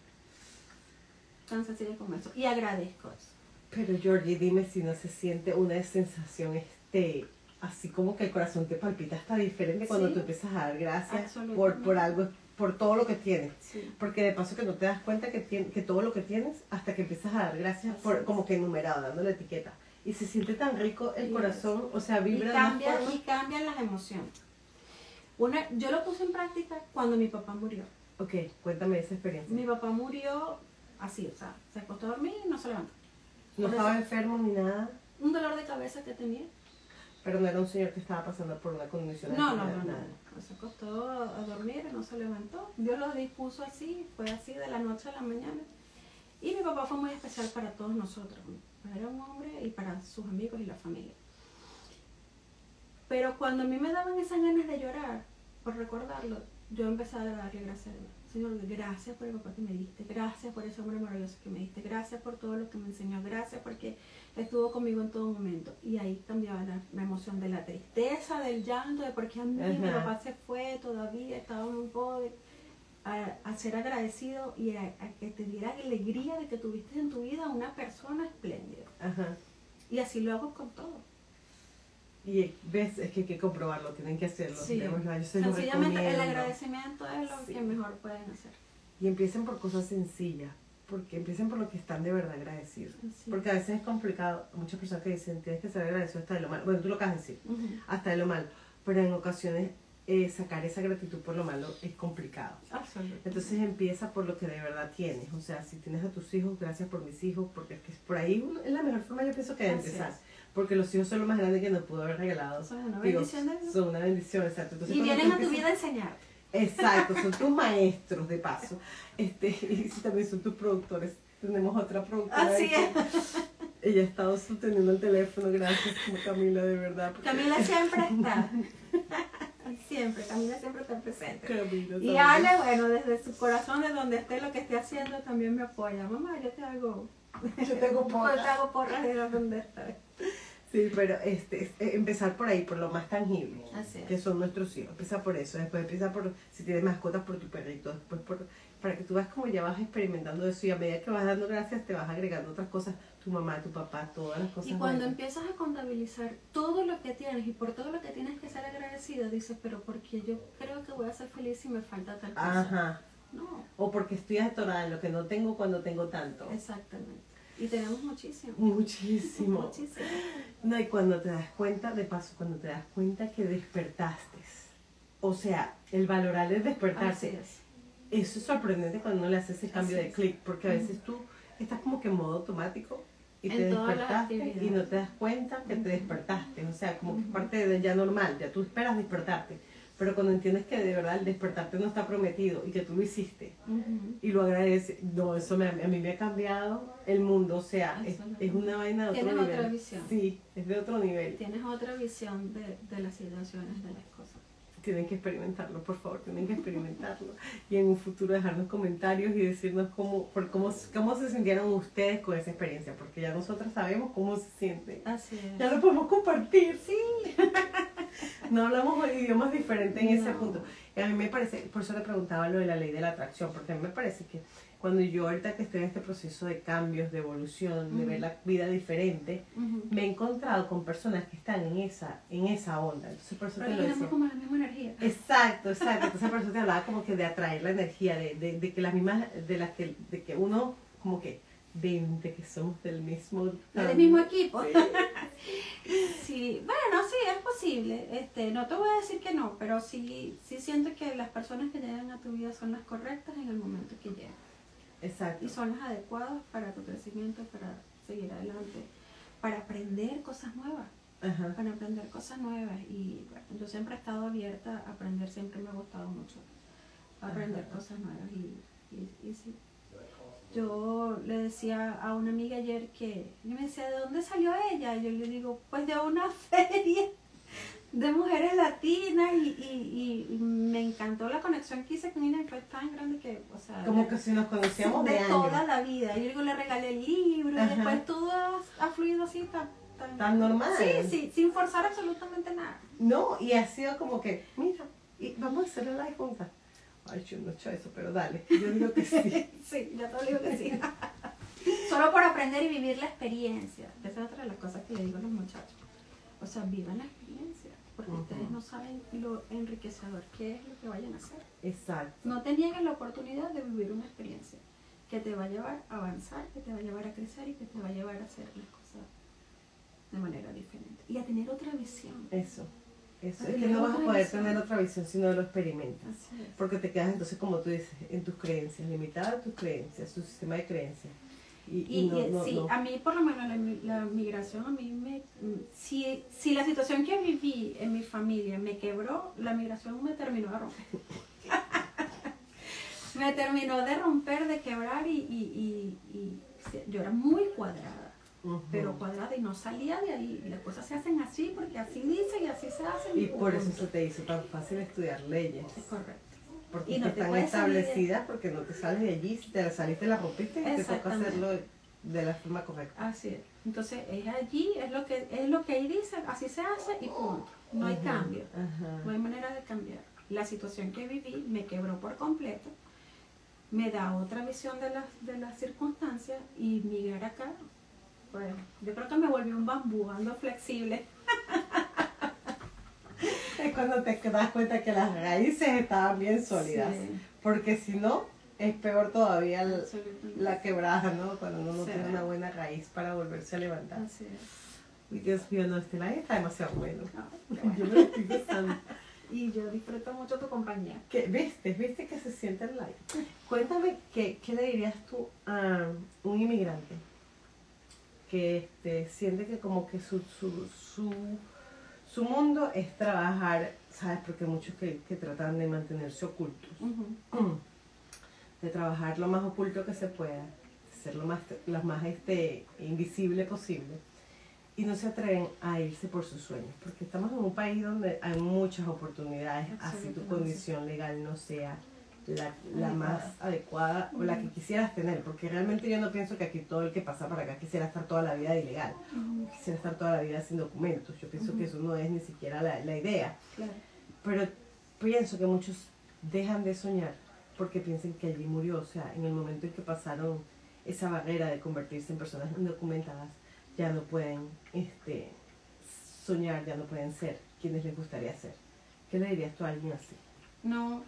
Tan sencillo como eso. Y agradezco eso. Pero Georgie, dime si no se siente una sensación este así como que el corazón te palpita hasta diferente cuando Sí. tú empiezas a dar gracias por, por algo, por todo lo que tienes. Sí. Porque de paso que no te das cuenta que, tien- que todo lo que tienes hasta que empiezas a dar gracias Así por es. como que enumerado, dando la etiqueta. Y se siente tan rico el corazón, o sea, Y, vibra de una cambia, forma- y cambian las emociones. Una, yo lo puse en práctica cuando mi papá murió. Ok, cuéntame esa experiencia. Mi papá murió así, o sea, se acostó a dormir y no se levantó. No por estaba enfermo ni nada, Un dolor de cabeza que tenía. pero no era un señor que estaba pasando por una condición de No, no, no, no. nada. no. Se acostó a dormir, no se levantó. Dios lo dispuso así, fue así de la noche a la mañana. Y mi papá fue muy especial para todos nosotros. Era un hombre y para sus amigos y la familia. Pero cuando a mí me daban esas ganas de llorar, por recordarlo, yo empecé a darle gracias a Dios. Señor, gracias por el papá que me diste, gracias por ese hombre maravilloso que me diste, gracias por todo lo que me enseñó, gracias porque estuvo conmigo en todo momento. Y ahí cambiaba la, la emoción de la tristeza, del llanto, de por qué a mí mi papá se fue, todavía estaba un pobre, a, a ser agradecido y a, a que te diera alegría de que tuviste en tu vida una persona espléndida. Ajá. Y así lo hago con todo. Y ves, es que hay que comprobarlo, tienen que hacerlo. Sí. de verdad, yo Sencillamente el agradecimiento es lo Sí. que mejor pueden hacer. Y empiecen por cosas sencillas, porque empiecen por lo que están de verdad agradecidos. Sí. Porque a veces es complicado, muchas personas que dicen, tienes que ser agradecido hasta de lo malo. Bueno, tú lo acabas de decir, Ujú. hasta de lo malo. Pero en ocasiones eh, sacar esa gratitud por lo malo es complicado. Absolutamente. Entonces empieza por lo que de verdad tienes. O sea, si tienes a tus hijos, gracias por mis hijos, porque es que por ahí uno- es la mejor forma yo pienso que de empezar. Es. Porque los hijos son lo más grande que nos pudo haber regalado. Son una Digo, bendición. Son una bendición, exacto. Entonces, Y vienen a tu vida a enseñar. Exacto, son tus maestros de paso. Este, y también son tus productores. Tenemos otra productora. Así que Ella ha estado sosteniendo el teléfono, gracias Camila, de verdad. porque- Camila siempre está. siempre, Camila siempre está presente. Camila Y. Ale, bueno, desde su corazón, de donde esté lo que esté haciendo, también me apoya. Mamá, yo te hago, Yo tengo yo te hago porras de donde estoy. Sí, pero este, es- eh, empezar por ahí, por lo más tangible, Así es. que son nuestros hijos. Empieza por eso, después empieza por, si tienes mascotas, por tu perrito, después por, para que tú veas como ya vas experimentando eso y a medida que vas dando gracias te vas agregando otras cosas, tu mamá, tu papá, todas las cosas. Y cuando buenas. empiezas a contabilizar todo lo que tienes y por todo lo que tienes que ser agradecida, dices, pero porque yo creo que voy a ser feliz si me falta tal cosa. Ajá. No, O porque estoy atorada en lo que no tengo cuando tengo tanto. exactamente. Y tenemos muchísimo. Muchísimo. Muchísimo. No, y cuando te das cuenta, de paso, cuando te das cuenta que despertaste, o sea, el valorar el despertarse, es. eso es sorprendente cuando uno le hace ese cambio Así de es. clic, porque a veces tú estás como que en modo automático y te despertaste y no te das cuenta que te despertaste, o sea, como que es parte de ya normal, ya tú esperas despertarte, pero cuando entiendes que de verdad el despertarte no está prometido y que tú lo hiciste Ujú. y lo agradeces, no, eso me- a mí me ha cambiado el mundo, o sea, es, es una vaina de otro Tienes nivel. otra visión. Sí, es de otro nivel. Tienes otra visión de, de las situaciones, de las cosas. Tienen que experimentarlo, por favor, tienen que experimentarlo. Y en un futuro dejarnos comentarios y decirnos cómo, por cómo, cómo se sintieron ustedes con esa experiencia, porque ya nosotros sabemos cómo se siente. Así es. Ya lo podemos compartir, sí. no hablamos idiomas diferentes en ese punto. Y a mí me parece, por eso le preguntaba lo de la ley de la atracción, porque a mí me parece que cuando yo ahorita que estoy en este proceso de cambios, de evolución, de ver la vida diferente, me he encontrado con personas que están en esa, en esa onda. Entonces por eso Pero te lo decía. como la misma energía. Exacto, exacto. Entonces por eso te hablaba como que de atraer la energía, de, de, de que las mismas, de las que, de que uno como que ven de que somos del mismo Del mismo equipo. Sí. Sí, bueno, sí, es posible. Este, no te voy a decir que no, pero sí, sí siento que las personas que llegan a tu vida son las correctas en el momento que llegan. Exacto. Y son las adecuadas para tu crecimiento, para seguir adelante, para aprender cosas nuevas, Ajá. para aprender cosas nuevas. Y bueno, yo siempre he estado abierta a aprender, siempre me ha gustado mucho aprender Ajá. cosas nuevas. Y, y, y sí. Yo le decía a una amiga ayer que, yo me decía, ¿de dónde salió ella? Y yo le digo, pues de una feria de mujeres latinas y, y, y me encantó la conexión que hice con ella, fue tan grande que, o sea, Como que si nos conocíamos de, de toda la vida. Yo digo, le regalé el libro y después todo ha, fluido así tan, tan, Tan normal. Sí, sí, sin forzar absolutamente nada. No, y ha sido como que, mira, y vamos a hacer live juntas. Ay, yo no he hecho eso, pero dale. Yo digo que sí. Sí, ya te digo que sí. Solo por aprender y vivir la experiencia. Esa es otra de las cosas que le digo a los muchachos. O sea, vivan la experiencia, porque ustedes no saben lo enriquecedor que es lo que vayan a hacer. Exacto. No te nieguen la oportunidad de vivir una experiencia que te va a llevar a avanzar, que te va a llevar a crecer y que te va a llevar a hacer las cosas de manera diferente. Y a tener otra visión. Eso. Eso. Es que no vas a poder visión. tener otra visión si no lo experimentas. Porque te quedas entonces, como tú dices, en tus creencias, limitada a tus creencias, tu sistema de creencias. Y, y Y, no, y, no, sí, no. a mí por lo menos la, mi- la migración, a mí me... mm, Si, si la situación que viví en mi familia me quebró, la migración me terminó de romper. me terminó de romper, de quebrar y, y, yo era muy cuadrada, Pero cuadrada y no salía de ahí. Las cosas se hacen así porque así dicen y así se hacen. Y por eso se te hizo tan fácil estudiar leyes. Es correcto. Porque Y no están de- establecidas, porque no te sales de allí, si te saliste la rompiste y te toca hacerlo de la forma correcta. Así es. Entonces es allí, es lo que es lo que ahí dice, así se hace y punto. No hay cambio. No hay manera de cambiar. La situación que viví me quebró por completo, me da otra visión de las, de las circunstancias y migrar acá, pues yo creo que me volví un bambú, ando flexible. Es cuando te das cuenta que las raíces estaban bien sólidas. Sí, Porque si no, es peor todavía el- la quebrada, ¿no? Cuando uno no Sí. tiene una buena raíz para volverse a levantar. Así es. Dios mío, no, este live está demasiado bueno. No, bueno. Yo me lo estoy gozando. Y yo disfruto mucho tu compañía. ¿Qué, ¿Viste? ¿Viste que se siente el live? Cuéntame, ¿qué, qué le dirías tú a un inmigrante que este, siente que como que su, su, su, su mundo es trabajar, ¿sabes? Porque hay muchos que, que tratan de mantenerse ocultos. De trabajar lo más oculto que se pueda, ser lo más, lo más este, invisible posible y no se atreven a irse por sus sueños, porque estamos en un país donde hay muchas oportunidades, así tu condición legal no sea la, la más adecuada o la que quisieras tener, porque realmente yo no pienso que aquí todo el que pasa para acá quisiera estar toda la vida de ilegal, Ujú. quisiera estar toda la vida sin documentos, yo pienso que eso no es ni siquiera la, la idea. Claro. Pero pienso que muchos dejan de soñar porque piensan que allí murió. O sea, en el momento en que pasaron esa barrera de convertirse en personas indocumentadas, ya no pueden este, soñar, ya no pueden ser quienes les gustaría ser. ¿Qué le dirías tú a alguien así? No,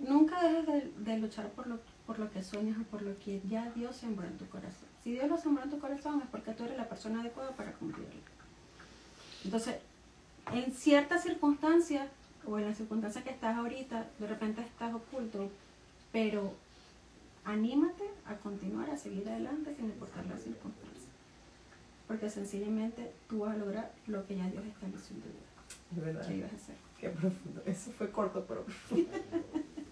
nunca dejes de, de luchar por lo, por lo que sueñas o por lo que ya Dios sembró en tu corazón. Si Dios lo sembró en tu corazón es porque tú eres la persona adecuada para cumplirlo. Entonces, en ciertas circunstancias, o en las circunstancias que estás ahorita, de repente estás oculto, pero anímate a continuar, a seguir adelante sin importar las circunstancias. Porque sencillamente tú vas a lograr lo que ya Dios estableció en tu vida. Es verdad. ¿Qué ibas a hacer? Qué profundo. Eso fue corto, pero profundo.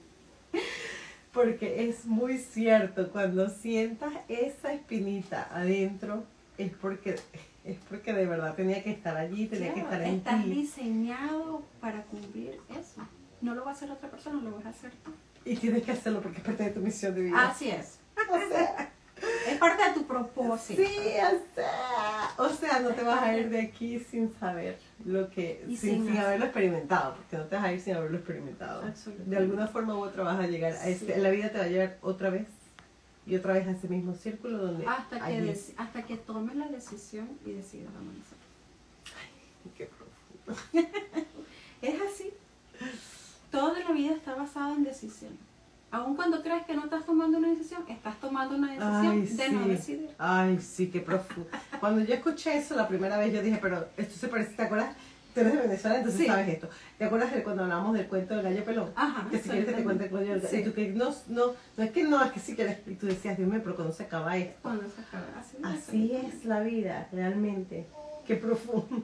Porque es muy cierto, cuando sientas esa espinita adentro, es porque, es porque de verdad tenía que estar allí, tenía que estar en estás ti. diseñado para cumplir eso. No lo va a hacer otra persona, lo vas a hacer tú. Y tienes que hacerlo porque es parte de tu misión de vida. Así es. O sea, Es parte de tu propósito. sí, o sea, o sea, no te vas a ir de aquí sin saber lo que, sin, sin haberlo experimentado, porque no te vas a ir sin haberlo experimentado. De alguna forma u otra vas a llegar a este, Sí. la vida te va a llevar otra vez y otra vez a ese mismo círculo donde Hasta que, hasta que tomes la decisión y decidas avanzar. Qué profundo. Es así. Toda la vida está basada en decisión. Aun cuando crees que no estás tomando una decisión, estás tomando una decisión Ay, de no sí. decidir. Ay, sí, qué profundo. Cuando yo escuché eso la primera vez, yo dije, pero esto se parece, ¿te acuerdas? Tú eres de Venezuela, entonces Sí. sabes esto. ¿Te acuerdas de cuando hablamos del cuento del gallo pelón? Ajá. Que si quieres que te cuente el cuento del gallo Sí. Y tú que no, no, no es que no, es que si quieres. Y tú decías, Dios mío, pero cuando se acaba esto. Cuando se acaba. Así, Así es la vida, realmente. Qué profundo.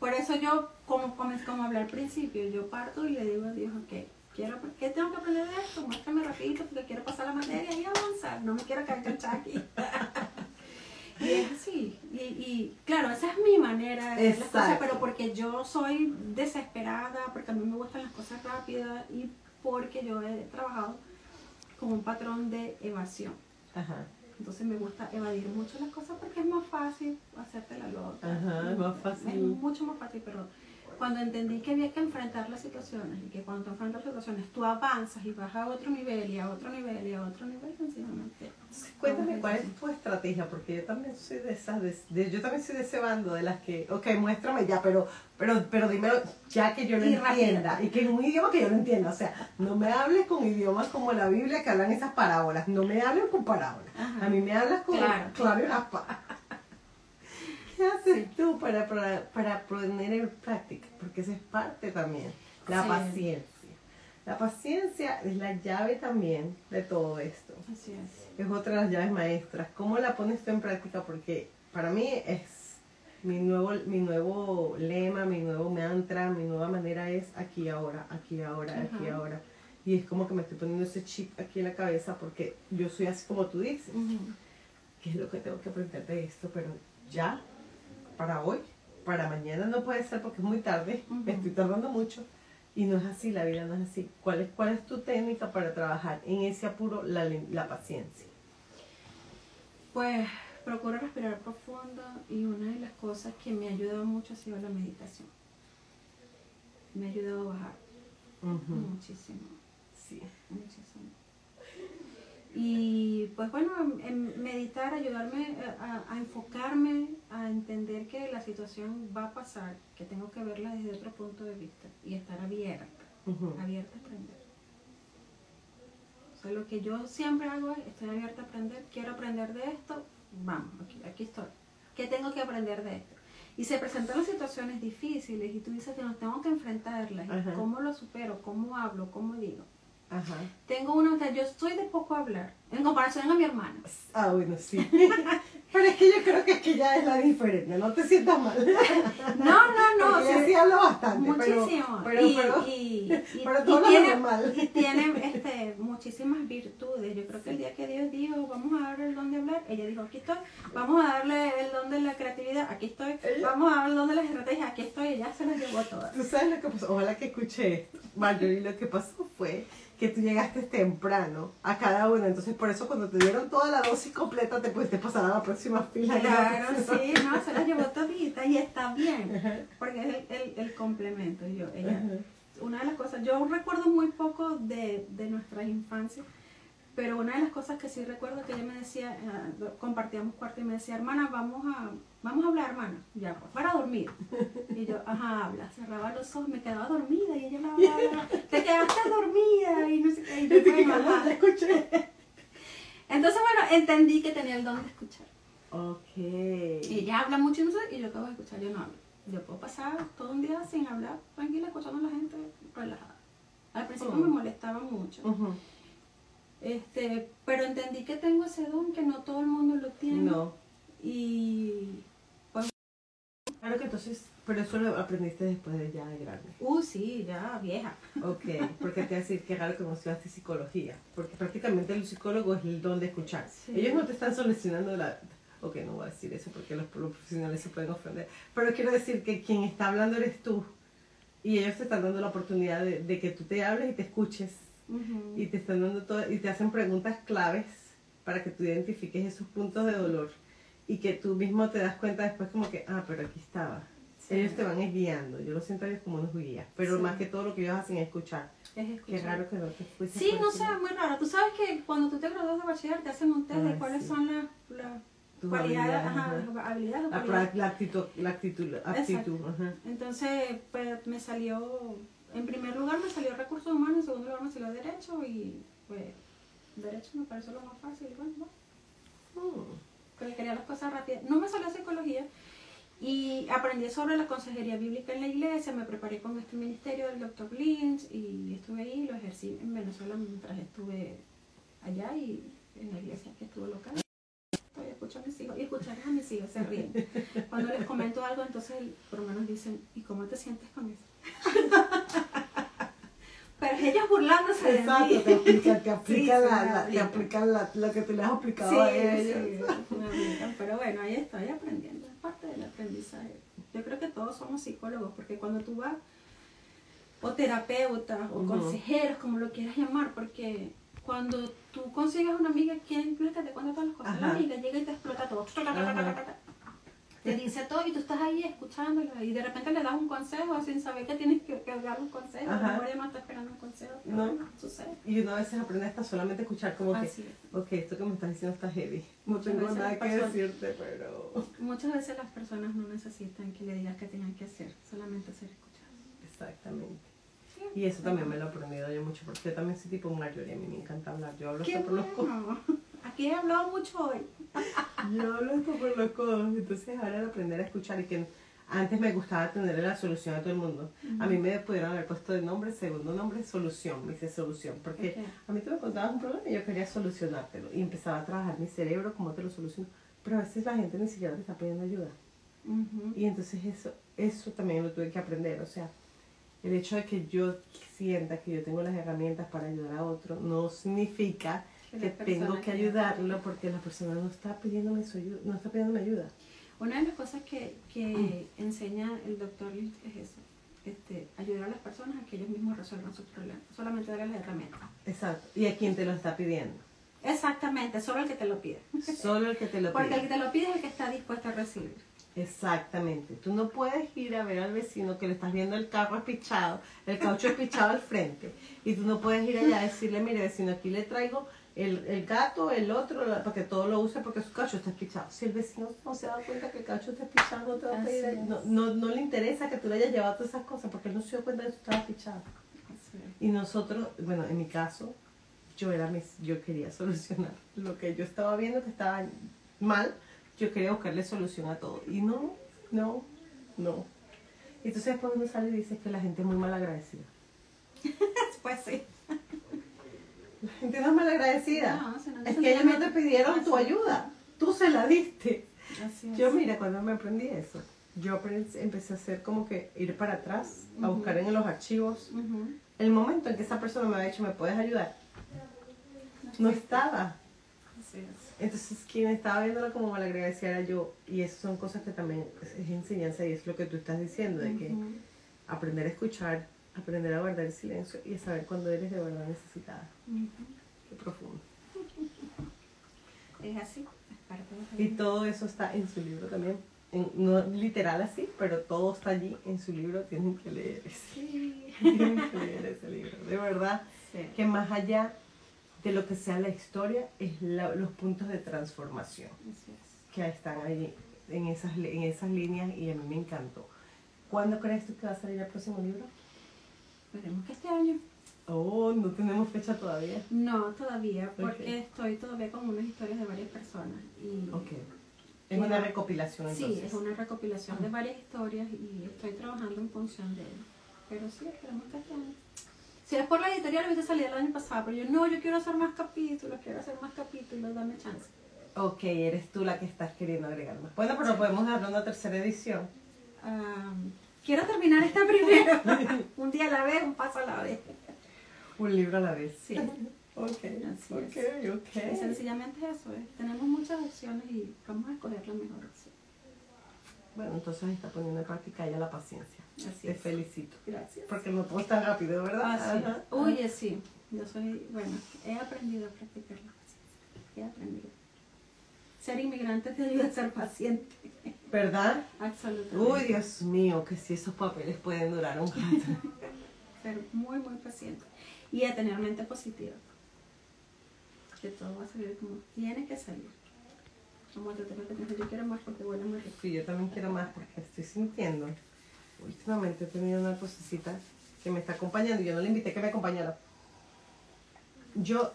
Por eso yo, como, como, como hablé al principio, yo parto y le digo a Dios, ok, quiero, ¿qué tengo que aprender de esto? Muéstrame rapidito porque quiero pasar la materia y avanzar, no me quiero enganchada aquí. y es así, y, y claro, esa es mi manera de hacer las cosas, pero porque yo soy desesperada, porque a mí me gustan las cosas rápidas y porque yo he trabajado con un patrón de evasión. Ajá, Entonces me gusta evadir mucho las cosas porque es más fácil hacerte la loca. Ajá, es más fácil. Es mucho más fácil, pero cuando entendí que había que enfrentar las situaciones y que cuando enfrentas las situaciones tú avanzas y vas a otro nivel y a otro nivel y a otro nivel, sencillamente. Cuéntame cuál es tu estrategia, porque yo también soy de esas, de, de- yo también soy de ese bando de las que, ok, muéstrame ya, pero, pero, pero dímelo ya que yo Y entienda rápido. y que en un idioma que yo lo entienda, o sea, no me hables con idiomas como la Biblia que hablan esas parábolas, no me hables con parábolas, Ajá. a mí me hablas con Claro. claro y raspa. ¿Qué haces tú para, para, para poner en práctica? Porque esa es parte también, la Sí. paciencia. La paciencia es la llave también de todo esto Así es. es otra de las llaves maestras. ¿Cómo la pones tú en práctica? Porque para mí es mi nuevo, mi nuevo lema, mi nuevo mantra, mi nueva manera es aquí ahora, aquí ahora, aquí Ajá. ahora. Y es como que me estoy poniendo ese chip aquí en la cabeza porque yo soy así como tú dices. ¿Qué es lo que tengo que aprender de esto? Pero ya, para hoy, para mañana no puede ser porque es muy tarde, me estoy tardando mucho. Y no es así, la vida no es así. ¿Cuál es, cuál es tu técnica para trabajar en ese apuro la, la paciencia? Pues procuro respirar profundo y una de las cosas que me ha ayudado mucho ha sido la meditación. Me ha ayudado a bajar muchísimo. Sí. Muchísimo. Y pues bueno, en meditar, ayudarme a, a enfocarme, a entender que la situación va a pasar, que tengo que verla desde otro punto de vista y estar abierta, abierta a aprender. O sea, lo que yo siempre hago es, estoy abierta a aprender, quiero aprender de esto, vamos, aquí, aquí estoy. ¿Qué tengo que aprender de esto? Y se presentan las situaciones difíciles y tú dices que no tengo que enfrentarlas. ¿Cómo lo supero? ¿Cómo hablo? ¿Cómo digo? Ajá. Tengo una, o sea, yo soy de poco hablar, en comparación a mi hermana. Ah, bueno, sí. Pero es que yo creo que es que ya es la diferencia, no te sientas mal. No, no, no, o Porque sea, yo sí hablo bastante, muchísimo. pero, pero, y, pero, y, y- pero y todo lo tiene, normal. y tiene este, muchísimas virtudes. Yo creo que el día que Dios dijo, vamos a darle el don de hablar, ella dijo, aquí estoy. Vamos a darle el don de la creatividad, aquí estoy. Vamos a darle el don de las estrategias, aquí estoy. Ella se las llevó todas. Tú sabes lo que pasó, ojalá que escuché esto. Marjorie, lo que pasó fue que tú llegaste temprano a cada una, entonces por eso cuando te dieron toda la dosis completa te pudiste pasar a la próxima fila. Claro, sí, no, se las llevó todita y está bien, porque es el, el, el complemento. Yo, ella, Ajá. una de las cosas, yo recuerdo muy poco de, de nuestras infancias, pero una de las cosas que sí recuerdo que ella me decía, eh, compartíamos cuarto y me decía, hermana, vamos a, vamos a hablar, hermana, ya, pues, para dormir. Y yo, ajá, habla, cerraba los ojos, me quedaba dormida y ella la hablaba, te quedaste dormida y no sé qué. Y yo, "Bueno, cuando ajá". te escuché. Entonces, bueno, entendí que tenía el don de escuchar. Ok. Y ella habla mucho y no sé, y yo acabo de escuchar, yo no hablo. Yo puedo pasar todo un día sin hablar, tranquila, escuchando a la gente relajada. Al principio Mm. me molestaba mucho. Ujú. Este, pero entendí que tengo ese don, que no todo el mundo lo tiene. No. Y Claro que entonces, pero eso lo aprendiste después de ya de grande. Uh, sí, ya vieja. Ok, porque te voy a decir que raro que no estudiaste psicología, porque prácticamente el psicólogo es el don de escuchar. Sí. Ellos no te están solucionando la... Ok, no voy a decir eso porque los, los profesionales se pueden ofender, pero quiero decir que quien está hablando eres tú y ellos te están dando la oportunidad de, de que tú te hables y te escuches Ujú. y te están dando todo, y te hacen preguntas claves para que tú identifiques esos puntos de dolor y que tú mismo te das cuenta después como que, ah, pero aquí estaba. Sí. Ellos te van guiando, yo lo siento a ellos como unos guías, pero Sí. más que todo lo que ellos hacen es escuchar. Es Qué raro que no te fuiste. Sí, no sé, muy raro. Tú sabes que cuando tú te gradúas de bachiller te hacen un test de Ah, cuáles sí. son las, las Tus cualidades, habilidades, ajá, habilidades La, la actitud, la actitud, la aptitud, ajá. Entonces, pues me salió, en primer lugar me salió recursos humanos, en segundo lugar me salió derecho y pues derecho me pareció lo más fácil. y Bueno, bueno, Mm. porque quería las cosas rápidas. No me salió psicología y aprendí sobre la consejería bíblica en la iglesia, me preparé con este ministerio del Dr. Lynch y estuve ahí, lo ejercí en Venezuela mientras estuve allá y en la iglesia que estuve local. Todavía escucho a mis hijos y escuchar a mis hijos se ríen. Cuando les comento algo, entonces por lo menos dicen, ¿y cómo te sientes con eso? Pero ellos burlándose de Exacto, mí. te aplican, te aplican, Sí, la, la- te aplica. aplican la- lo que tú le has aplicado Sí, a ellos. sí, me aplican. pero bueno, ahí estoy aprendiendo, es parte del aprendizaje. Yo creo que todos somos psicólogos, porque cuando tú vas, o terapeutas, o Ujú. consejeros, como lo quieras llamar, porque cuando tú consigues una amiga que implica te cuenta todas las cosas, la Ajá. amiga llega y te explota todo, te dice todo y tú estás ahí escuchándola y de repente le das un consejo sin saber que tienes que, que dar un consejo, a lo mejor no está esperando un consejo, No. sucede. Y uno a veces aprende hasta solamente escuchar como que, es. ok, esto que me estás diciendo está heavy. No Muchas tengo nada que decirte, pero... Muchas veces las personas no necesitan que le digas qué tienen que hacer, solamente ser escuchadas. Exactamente. Y eso también me lo he aprendido yo mucho, porque yo también soy tipo mayor y a mí me encanta hablar. Yo hablo hasta por los codos. Aquí he hablado mucho hoy. Yo hablo hasta por los codos. Entonces ahora el aprender a escuchar y que antes me gustaba tener la solución a todo el mundo. A mí me pudieron haber puesto de nombre, segundo nombre, solución. Me hice solución. Porque Ok. a mí tú me contabas un problema y yo quería solucionártelo. Y empezaba a trabajar mi cerebro, cómo te lo soluciono. Pero a veces la gente ni siquiera te está pidiendo ayuda. Ujú. Y entonces eso, eso también lo tuve que aprender. O sea, el hecho de que yo sienta que yo tengo las herramientas para ayudar a otro no significa Que tengo que ayudarlo porque la persona no está pidiéndome su ayuda, no está pidiéndome ayuda. Una de las cosas que, que enseña el doctor Lynch es eso, este, ayudar a las personas a que ellos mismos resuelvan sus problemas, solamente darles las herramientas. Exacto. ¿Y a quién te lo está pidiendo? Exactamente, solo el que te lo pide. Solo el que te lo Porque el que pide. te lo pide es el que está dispuesto a recibir. Exactamente. Tú no puedes ir a ver al vecino que le estás viendo el carro espichado, el caucho espichado al frente. Y tú no puedes ir allá a decirle, mire vecino, aquí le traigo el, el gato, el otro, la- para que todo lo use porque su caucho está espichado. Si el vecino no se da cuenta que el caucho está espichado, no te va a pedir, no, no, no le interesa que tú le hayas llevado todas esas cosas porque él no se dio cuenta de que estaba espichado. Así es. Y nosotros, bueno, en mi caso, yo era mis, yo quería solucionar lo que yo estaba viendo que estaba mal, yo quería buscarle solución a todo. Y no, no, no. Y entonces después uno sale y dice que la gente es muy mal agradecida. Pues sí. La gente no es mal agradecida. No, si no, es que ellos no te pidieron tu ayuda. Tú se la diste. Así. Yo, mira, cuando me aprendí eso, yo empecé a hacer como que ir para atrás, a buscar en los archivos el momento en que esa persona me había dicho, ¿me puedes ayudar? No estaba. Así es. Entonces, quien estaba viéndolo como malagradecida era yo. Y eso son cosas que también es enseñanza y es lo que tú estás diciendo, de que aprender a escuchar, aprender a guardar el silencio y a saber cuando eres de verdad necesitada. Ujú. Qué profundo. Es así, Y todo eso está en su libro también. En- no literal así, pero todo está allí en su libro. Tienen que leer ese, Sí. tienen que leer ese libro. De verdad, Sí. que más allá de lo que sea la historia, es la- los puntos de transformación. Es. que están ahí en esas, en esas líneas y a mí me encantó. ¿Cuándo crees tú que va a salir el próximo libro? Esperemos que este año. Oh, no tenemos fecha todavía. No, todavía, porque estoy todavía con unas historias de varias personas. Y Ok. Es una recopilación Sí, entonces. es una recopilación de varias historias y estoy trabajando en función de ello. Pero sí, esperemos que este año. Si es por la editorial, hubiese salido el año pasado, pero yo no, yo quiero hacer más capítulos, quiero hacer más capítulos, dame chance. Ok, eres tú la que estás queriendo agregar más. Bueno, pero podemos darle una tercera edición. Am, quiero terminar esta primero. un día a la vez, un paso a la vez. Un libro a la vez. Sí. Ok, Así ok, Y ok. sencillamente eso es. Tenemos muchas opciones y vamos a escoger la mejor opción. Bueno, entonces está poniendo en práctica ya la paciencia. Así Te es. felicito. Gracias. Porque no todo es tan rápido, ¿verdad? Así es. Oye, sí. Yo soy, bueno, he aprendido a practicar la paciencia. He aprendido. Ser inmigrante te ayuda a ser paciente. ¿Verdad? Absolutamente. Uy, Dios mío, que si esos papeles pueden durar un rato. Ser muy, muy paciente. Y a tener mente positiva. Que todo va a salir como tiene que salir. Como te tengo que pensar, yo quiero más porque huele muy rico. Sí, yo también quiero más porque estoy sintiendo. Últimamente he tenido una cosecita que me está acompañando y yo no le invité que me acompañara. Yo,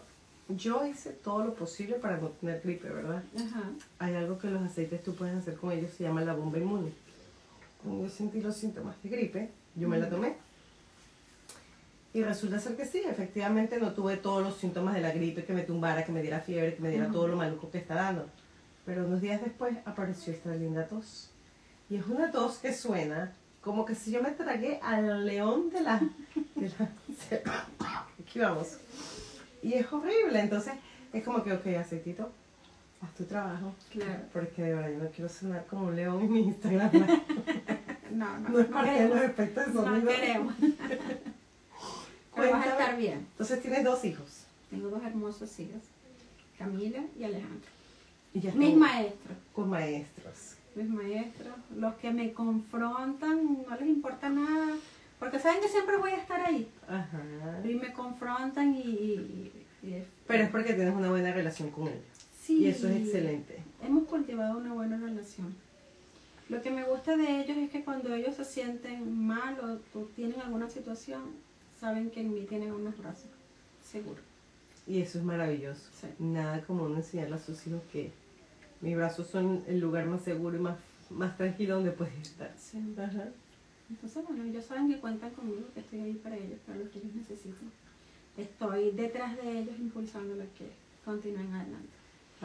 yo hice todo lo posible para no tener gripe, ¿verdad? Ajá. Hay algo que los aceites tú puedes hacer con ellos, se llama la bomba inmune. Cuando yo sentí los síntomas de gripe, yo me la tomé. Y resulta ser que sí, efectivamente no tuve todos los síntomas de la gripe, que me tumbara, que me diera fiebre, que me diera todo lo maluco que está dando. Pero unos días después apareció esta linda tos. Y es una tos que suena como que si yo me tragué al león de la... De la aquí vamos. Y es horrible, entonces es como que, ok, aceitito, haz tu trabajo. Claro. Porque de verdad yo no quiero sonar como un león en mi Instagram. No, no, No es no parte de los efectos de No sonido. queremos. Pero vas a Cuéntame. estar bien. Entonces tienes dos hijos. Tengo dos hermosos hijos, Camila y Alejandro. Y ya Mis maestros, con maestros. mis maestros, los que me confrontan, no les importa nada, porque saben que siempre voy a estar ahí. Ajá. Y me confrontan y... y- y es- Pero es porque tienes una buena relación con ellos. Sí, Y eso es excelente. Hemos cultivado una buena relación. Lo que me gusta de ellos es que cuando ellos se sienten mal o, o tienen alguna situación, saben que en mí tienen unos brazos, seguro. Y eso es maravilloso. Sí. Nada como uno enseñarle a sus hijos que mis brazos son el lugar más seguro y más, más tranquilo donde puedes estar. Sí. Ajá. Entonces, bueno, ellos saben que cuentan conmigo, que estoy ahí para ellos, para lo que ellos necesitan. Estoy detrás de ellos impulsándolos que continúen adelante.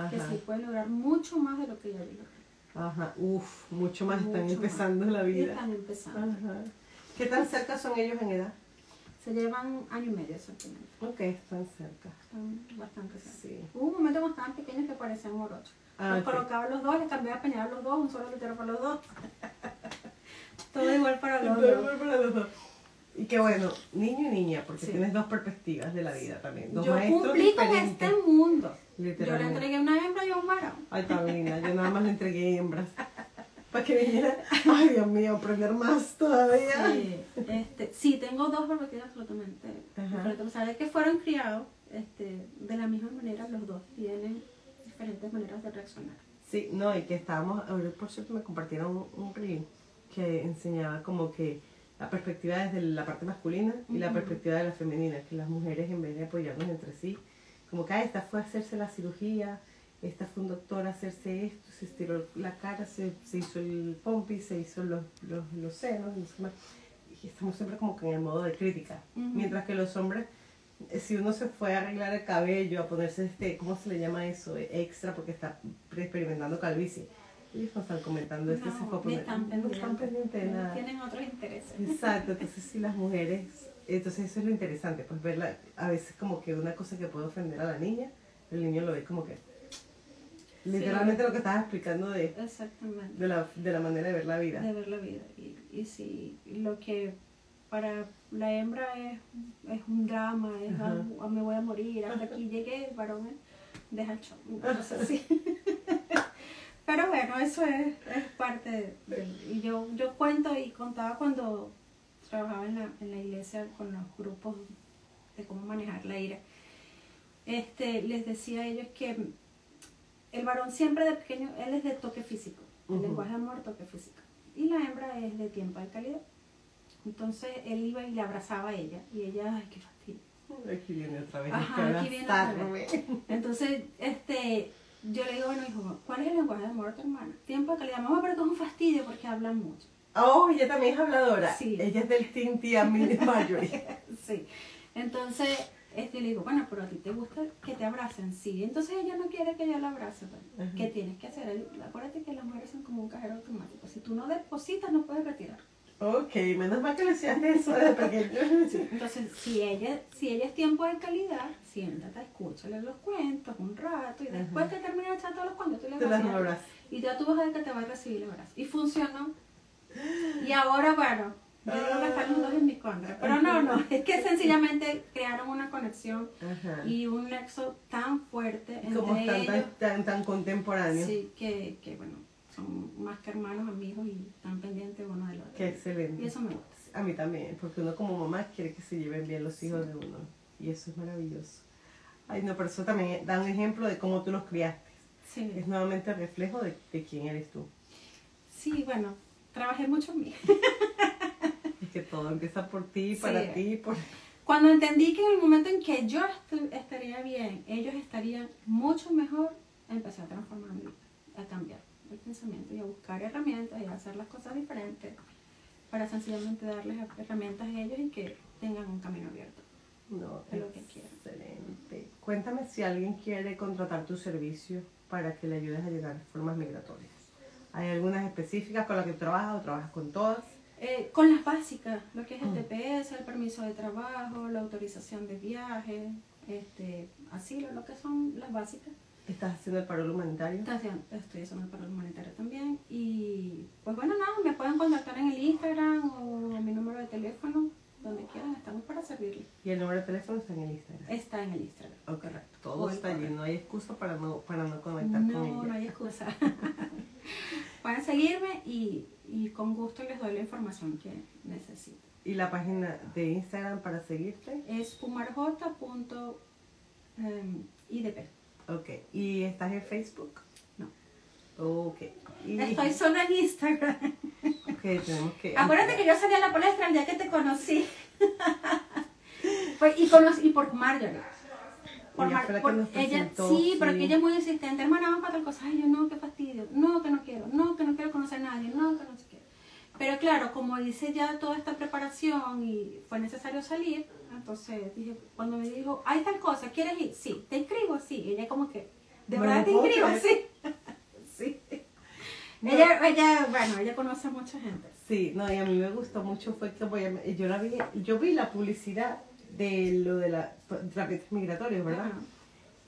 Que sí pueden lograr mucho más de lo que ya yo logré. Ajá. Uf, mucho más están empezando la Y vida. están empezando. Ajá. ¿Qué tan cerca son ellos en edad? Se llevan año y medio exactamente. Ok, están cerca. Están bastante cerca. Sí. Hubo un momento cuando estaban pequeños que parecían morochos. Ah, los ok. colocaba los dos, les cambiaba a los dos, un solo litero para los dos. Todo igual para los Todo dos. igual para los dos. Y qué bueno, niño y niña, porque Sí. tienes dos perspectivas de la vida también. Dos Yo maestros cumplí con diferentes. este mundo. Yo le Literalmente. entregué una hembra y un varón. Ay, tan linda. Yo nada más le entregué hembras. Para que viniera. Ay, Dios mío, aprender más todavía. Sí, este, sí, tengo dos perspectivas absolutamente Ajá. diferentes. A pesar de que fueron criados este, de la misma manera, los dos tienen diferentes maneras de reaccionar. Sí, no, y que estábamos, ahora por cierto me compartieron un, un reel que enseñaba como que la perspectiva desde la parte masculina y la Ujú. perspectiva de la femenina, que las mujeres en vez de apoyarnos entre sí, como que ah, esta fue a hacerse la cirugía, esta fue un doctor a hacerse esto, se estiró la cara, se, se hizo el pompi, se hizo los, los, los senos, no sé qué más. y estamos siempre como que en el modo de crítica, Ujú. mientras que los hombres eh, si uno se fue a arreglar el cabello, a ponerse este, ¿cómo se le llama eso? Extra porque está experimentando calvicie. Ellos no están comentando, este se fue a No, ni están no están pendientes de nada. Tienen otros intereses. Exacto, entonces sí las mujeres, entonces eso es lo interesante, pues verla, a veces como que una cosa que puede ofender a la niña, el niño lo ve como que, literalmente lo que estabas explicando de, Exactamente. de, la, de la manera de ver la vida. De ver la vida. Y, y si lo que para la hembra es, es un drama, es algo, "Ah, me voy a morir, hasta aquí llegué, varón es, deja el show. Entonces, sí. Pero bueno, eso es, es parte de, Y yo, yo cuento y contaba cuando trabajaba en la, en la iglesia con los grupos de cómo manejar la ira. Este, les decía a ellos que el varón siempre de pequeño, él es de toque físico, el Ujú. lenguaje de amor, toque físico. Y la hembra es de tiempo de calidad. Entonces él iba y le abrazaba a ella y ella, ay, qué fastidio. Aquí viene otra vez. Ajá, aquí viene otra abrazarme. Entonces, este, yo le digo, bueno, hijo, ¿cuál es el lenguaje de amor de tu hermana? Tiempo de calidad. Mamá, pero que es un fastidio porque hablan mucho. Oh, ella también es habladora. Sí. Ella es del Team Tía Marjorie. Sí. Entonces, este, le digo, bueno, pero a ti te gusta que te abracen. Sí. Entonces ella no quiere que yo la abrace. pues. ¿Qué tienes que hacer? Acuérdate que las mujeres son como un cajero automático. Si tú no depositas, no puedes retirar. Ok, menos mal que le decías eso desde pequeño. Entonces, si ella, si ella es tiempo de calidad, siéntate, escúchale los cuentos un rato y después que termine de echar todos los cuentos, tú le vas a. Y ya tú vas a ver que te va a recibir el abrazo. Y funcionó. Y ahora, bueno, yo digo que están los dos en mi contra. Pero no, no, es que sencillamente crearon una conexión Ajá. y un nexo tan fuerte entre ellos. tan, tan, tan contemporáneos. Sí, que, que bueno, son más que hermanos, amigos y están pendientes uno del otro. Qué excelente. Y eso me gusta. A mí también, porque uno como mamá quiere que se lleven bien los hijos de uno. Y eso es maravilloso. Ay, no, pero eso también da un ejemplo de cómo tú los criaste. Sí, Es nuevamente el reflejo de, de quién eres tú. sí bueno, trabajé mucho en mí. Es que todo empieza por ti, para Sí. ti, por... Cuando entendí que en el momento en que yo estu- estaría bien, ellos estarían mucho mejor, empecé a transformarme, a cambiar el pensamiento y a buscar herramientas y a hacer las cosas diferentes para sencillamente darles herramientas a ellos y que tengan un camino abierto. No, Es lo que quiero. excelente. Cuéntame si alguien quiere contratar tu servicio para que le ayudes a llegar a formas migratorias. ¿Hay algunas específicas con las que trabajas o trabajas con todas? Eh, con las básicas, lo que es el Mm. TPS, el permiso de trabajo, la autorización de viaje, este, asilo, lo que son las básicas. ¿Estás haciendo el paro humanitario? Estoy haciendo, el paro humanitario también. Y pues bueno, nada, me pueden contactar en el Instagram o mi número de teléfono, donde quieran, estamos para servirles. Y el número de teléfono está en el Instagram. Está en el Instagram. Ok, correcto. Todo está allí, no hay excusa para no, para no conectar con No, ella. no hay excusa. pueden seguirme y, y con gusto les doy la información que necesiten. ¿Y la página de Instagram para seguirte? Es pumarj.idp. Ok. ¿Y estás en Facebook? No. Ok. Y, Estoy solo en Instagram. Ok, tenemos que... Acuérdate que yo salí a la palestra el día que te conocí. Y, conocí, y por Marjorie. Por Ella Mar- por- ella, sí, pero sí. que ella es muy insistente. Hermana, vamos para tal cosa. Ay, yo no, qué fastidio. No, que no quiero. No, que no quiero conocer a nadie. No, que no. Pero claro, como hice ya toda esta preparación y fue necesario salir, entonces dije, cuando me dijo, hay tal cosa, ¿quieres ir? Sí, ¿te inscribo? Sí. Y ella como que, ¿de verdad te inscribo? Sí. sí. Ella, ella, bueno, ella conoce a mucha gente. Sí, no, y a mí me gustó mucho fue que voy a- yo la vi, yo vi la publicidad de lo de la trámites migratorios, ¿verdad?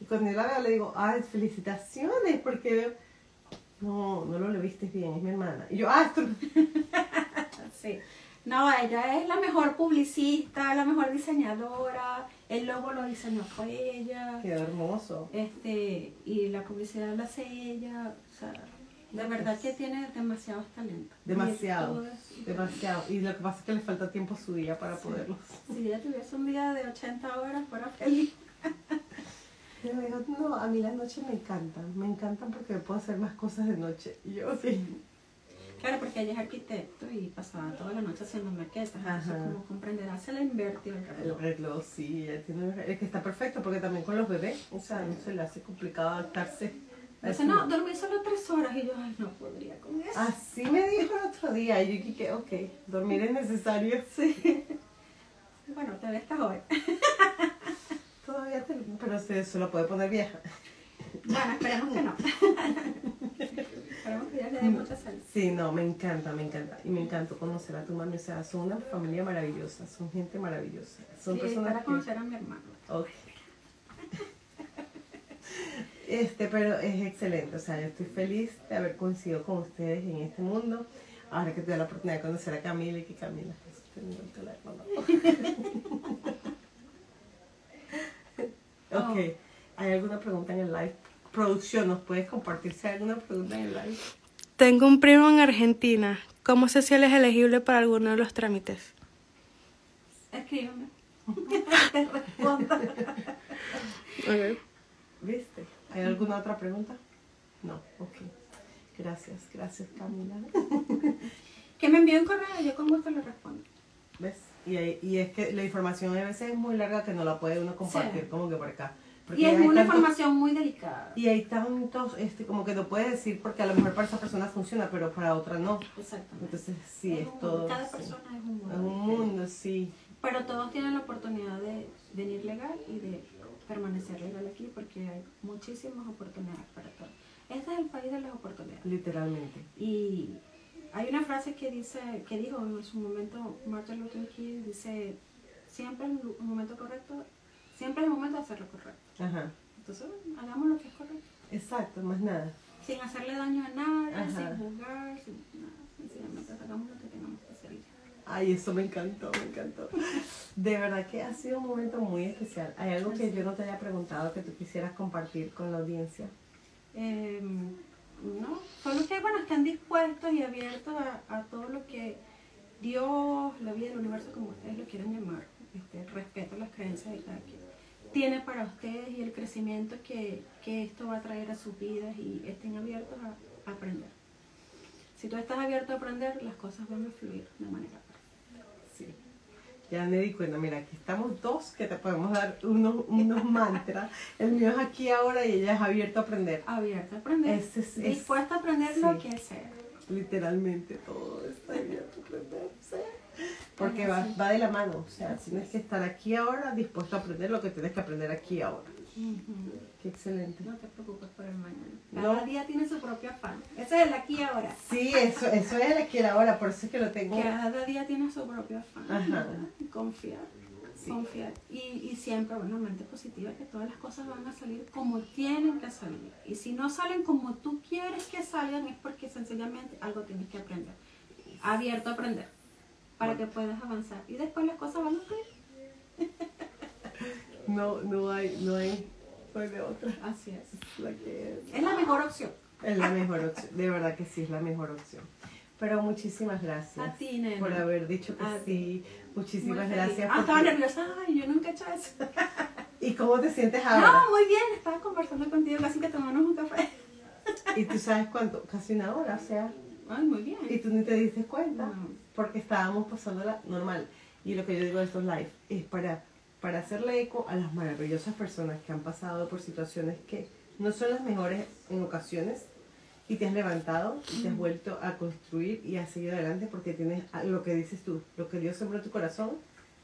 Y cuando yo la veo le digo, ay, felicitaciones, porque veo, no, no lo le viste bien, es mi hermana. Y yo, ah, esto... Sí. No, ella es la mejor publicista, la mejor diseñadora. El logo lo diseñó fue ella. quedó hermoso. Este, y la publicidad la hace ella. O sea, de verdad que tiene demasiados talentos. Demasiado, Y demasiado. Y lo que pasa es que le falta tiempo a su día para poderlo. Si ella tuviese un día de 80 horas, fuera feliz. Y me dijo, no, a mí las noches me encantan, me encantan porque puedo hacer más cosas de noche. Y yo, sí. Claro, porque ella es arquitecto y pasaba toda la noche haciendo maquetas. Entonces, como comprenderá, se le invirtió el El reloj. reloj, sí, ella tiene un reloj, es que está perfecto porque también con los bebés, o sea, no se le hace complicado adaptarse. Dice, no, dormí solo tres horas. Y yo, ay, no podría con eso. Así me dijo el otro día, y yo dije, ok, dormir es necesario. Sí. Bueno, te ves hasta hoy. Todavía, te- pero se, se lo puede poner vieja. Bueno, esperemos que no. esperemos que ya le dé mucha salud. Sí, no, me encanta, me encanta. Y me encantó conocer a tu mami, o sea, son una familia maravillosa, son gente maravillosa. Son Sí, personas para que... conocer a mi hermano. Ok. Este, pero es excelente, o sea, yo estoy feliz de haber coincidido con ustedes en este mundo. Ahora que tuve la oportunidad de conocer a Camila y que Camila pues, el teléfono. ok, ¿hay alguna pregunta en el live? Producción, ¿nos puedes compartir si hay alguna pregunta en el live? Tengo un primo en Argentina. ¿Cómo sé si él es elegible para alguno de los trámites? Escríbeme. Te respondo. ¿Viste? ¿Hay alguna otra pregunta? No, ok. Gracias, gracias Camila. Que me envíe un correo, yo con gusto le respondo. ¿Ves? Y, y es que la información a veces es muy larga que no la puede uno compartir Sí. como que por acá. Porque Y es una tantos- información muy delicada. Y hay tantos, este, como que no puedes decir porque a lo mejor para esa persona funciona, pero para otra no. Exactamente. Entonces sí, Es es, un- todo. Cada sí. persona es un mundo. Es un mundo, sí. Pero todos tienen la oportunidad de venir legal y de permanecer legal aquí porque hay muchísimas oportunidades para todos. Este es el país de las oportunidades. Literalmente. Y hay una frase que dice, que dijo en su momento Martin Luther King, dice, siempre es el momento correcto, siempre es el momento de hacer lo correcto. Ajá. Entonces, hagamos lo que es correcto. Exacto, más nada. Sin hacerle daño a nadie, Ajá. sin juzgar, sin nada. Sencillamente hagamos lo que tengamos que hacer. Ay, eso me encantó, me encantó. De verdad que ha sido un momento muy especial. ¿Hay algo que yo no te haya preguntado que tú quisieras compartir con la audiencia? Eh, no, solo que bueno, están dispuestos y abiertos a, a todo lo que Dios, la vida, el universo, como ustedes lo quieran llamar, este, respeto las creencias de cada quien, tiene para ustedes y el crecimiento que, que esto va a traer a sus vidas y estén abiertos a, a aprender. Si tú estás abierto a aprender, las cosas van a fluir de manera. Ya me di cuenta, mira, aquí estamos dos que te podemos dar unos, unos mantras. El mío es aquí ahora y ella es abierta a aprender. abierta a aprender, Ese es- es- dispuesta a aprender lo que sea. Literalmente todo está abierto a aprender. ¿sí? Porque va, va de la mano. O sea, tienes que estar aquí ahora dispuesto a aprender lo que tienes que aprender aquí ahora. Qué excelente. No te preocupes por el mañana. No. Cada día tiene su propio afán. Ese es el aquí y ahora. Sí, eso, eso es el que era ahora, por eso es que lo tengo. Cada día tiene su propio afán. Ajá. Confiar. Sí. Confiar. Y, y siempre, bueno, mente positiva, que todas las cosas van a salir como tienen que salir. Y si no salen como tú quieres que salgan, es porque sencillamente algo tienes que aprender. Abierto a aprender. Para que puedas avanzar. Y después las cosas van a fluir. No, no hay, no hay, no hay de otra. Así es. La que es. Es la mejor opción. Es la mejor opción, de verdad que sí, es la mejor opción. Pero muchísimas gracias A ti, nena. por haber dicho que A sí. Muchísimas gracias. Ah, estaba nerviosa. Ay, yo nunca he hecho eso. ¿Y cómo te sientes ahora? No, muy bien, estaba conversando contigo, casi que tomamos un café. Y tú sabes cuánto, casi una hora, o sea, Ay, muy bien. y tú ni te diste cuenta, No. porque estábamos pasándola normal. Y lo que yo digo de estos live es para, para hacerle eco a las maravillosas personas que han pasado por situaciones que no son las mejores en ocasiones y te has levantado y te has vuelto a construir y has seguido adelante porque tienes a- lo que dices tú, lo que Dios sembró en tu corazón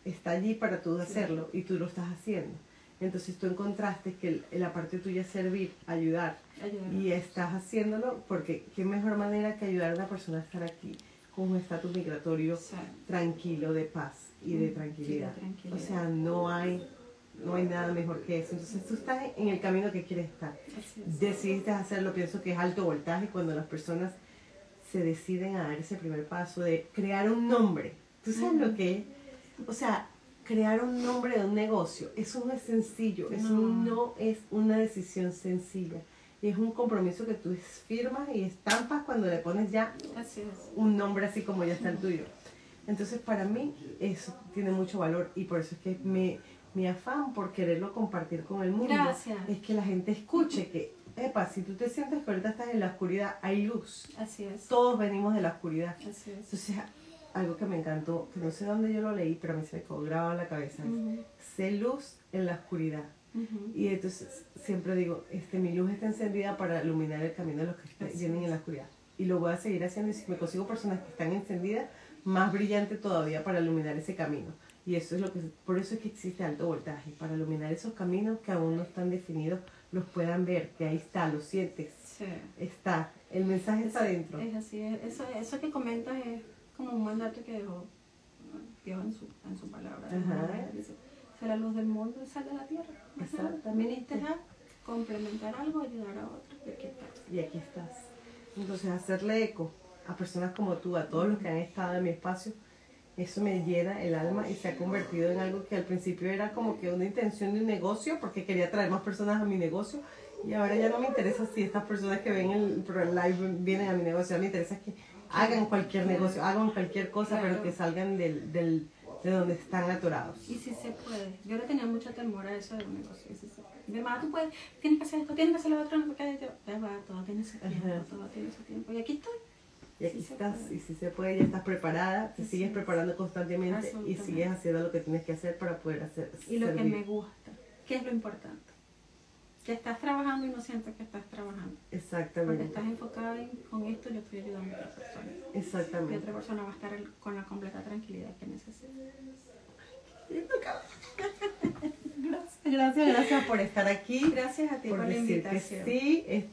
está allí para tú hacerlo y tú lo estás haciendo. Entonces tú encontraste que el- la parte tuya es servir, ayudar Ayudar. y estás haciéndolo porque qué mejor manera que ayudar a una persona a estar aquí con un estatus migratorio Sí. tranquilo, de paz y de tranquilidad. sí, de tranquilidad. O sea, no hay, no hay nada mejor que eso. Entonces tú estás en el camino que quieres estar. Es. Decidiste hacerlo, pienso que es alto voltaje cuando las personas se deciden a dar ese primer paso de crear un nombre. ¿Tú sabes lo que es? O sea, crear un nombre de un negocio, eso no es sencillo, eso No. no es una decisión sencilla. Y es un compromiso que tú firmas y estampas cuando le pones ya Así es. un nombre así como ya está el tuyo. Entonces para mí eso tiene mucho valor y por eso es que me, mi afán por quererlo compartir con el mundo Gracias. es que la gente escuche que, epa, si tú te sientes que ahorita estás en la oscuridad, hay luz. Así es. Todos venimos de la oscuridad. Así es. Entonces algo que me encantó, que no sé dónde yo lo leí, pero a mí se me quedó grabado en la cabeza, es, Ujú, sé luz en la oscuridad. ujú. Y entonces siempre digo, este, mi luz está encendida para iluminar el camino de los que vienen es. en la oscuridad. Y lo voy a seguir haciendo y si me consigo personas que están encendidas, más brillante todavía para iluminar ese camino. Y eso es lo que, por eso es que existe alto voltaje, para iluminar esos caminos que aún no están definidos, los puedan ver, que ahí está, lo sientes, Sí. está, el mensaje está dentro. Es así. es- Eso, eso que comentas es como un mandato que dejó Dios en su, en su palabra. Ajá. Dice, luz del mundo y sal de la tierra. Viniste a complementar algo, ayudar a otro. Y aquí estás. Y aquí estás. Entonces, hacerle eco a personas como tú, a todos los que han estado en mi espacio, eso me llena el alma y se ha convertido en algo que al principio era como que una intención de un negocio, porque quería traer más personas a mi negocio, y ahora ya no me interesa si estas personas que ven el, live vienen a mi negocio, a mí me interesa que hagan cualquier negocio, hagan cualquier cosa, pero que salgan del, del, de donde están atorados. Y si se puede. Yo le tenía mucho temor a eso de un negocio. Y si se puede. Mi hermana, tú puedes, tienes que hacer esto, tienes que hacer lo otro, no. Yo, ya va, todo tiene su tiempo, todo tiene su tiempo. Y aquí estoy. Y aquí Sí estás, y si se puede, ya estás preparada, te sigues es. preparando constantemente y sigues haciendo lo que tienes que hacer para poder hacer. Y lo que me gusta, que es lo importante. que estás trabajando y no sientes que estás trabajando. Porque Exactamente. estás enfocada en, con esto, yo estoy ayudando a otra persona. Y Exactamente. otra persona va a estar con la completa tranquilidad que necesita. Gracias, gracias, gracias por estar aquí. Gracias a ti por, por la decir que invitación. sí. este,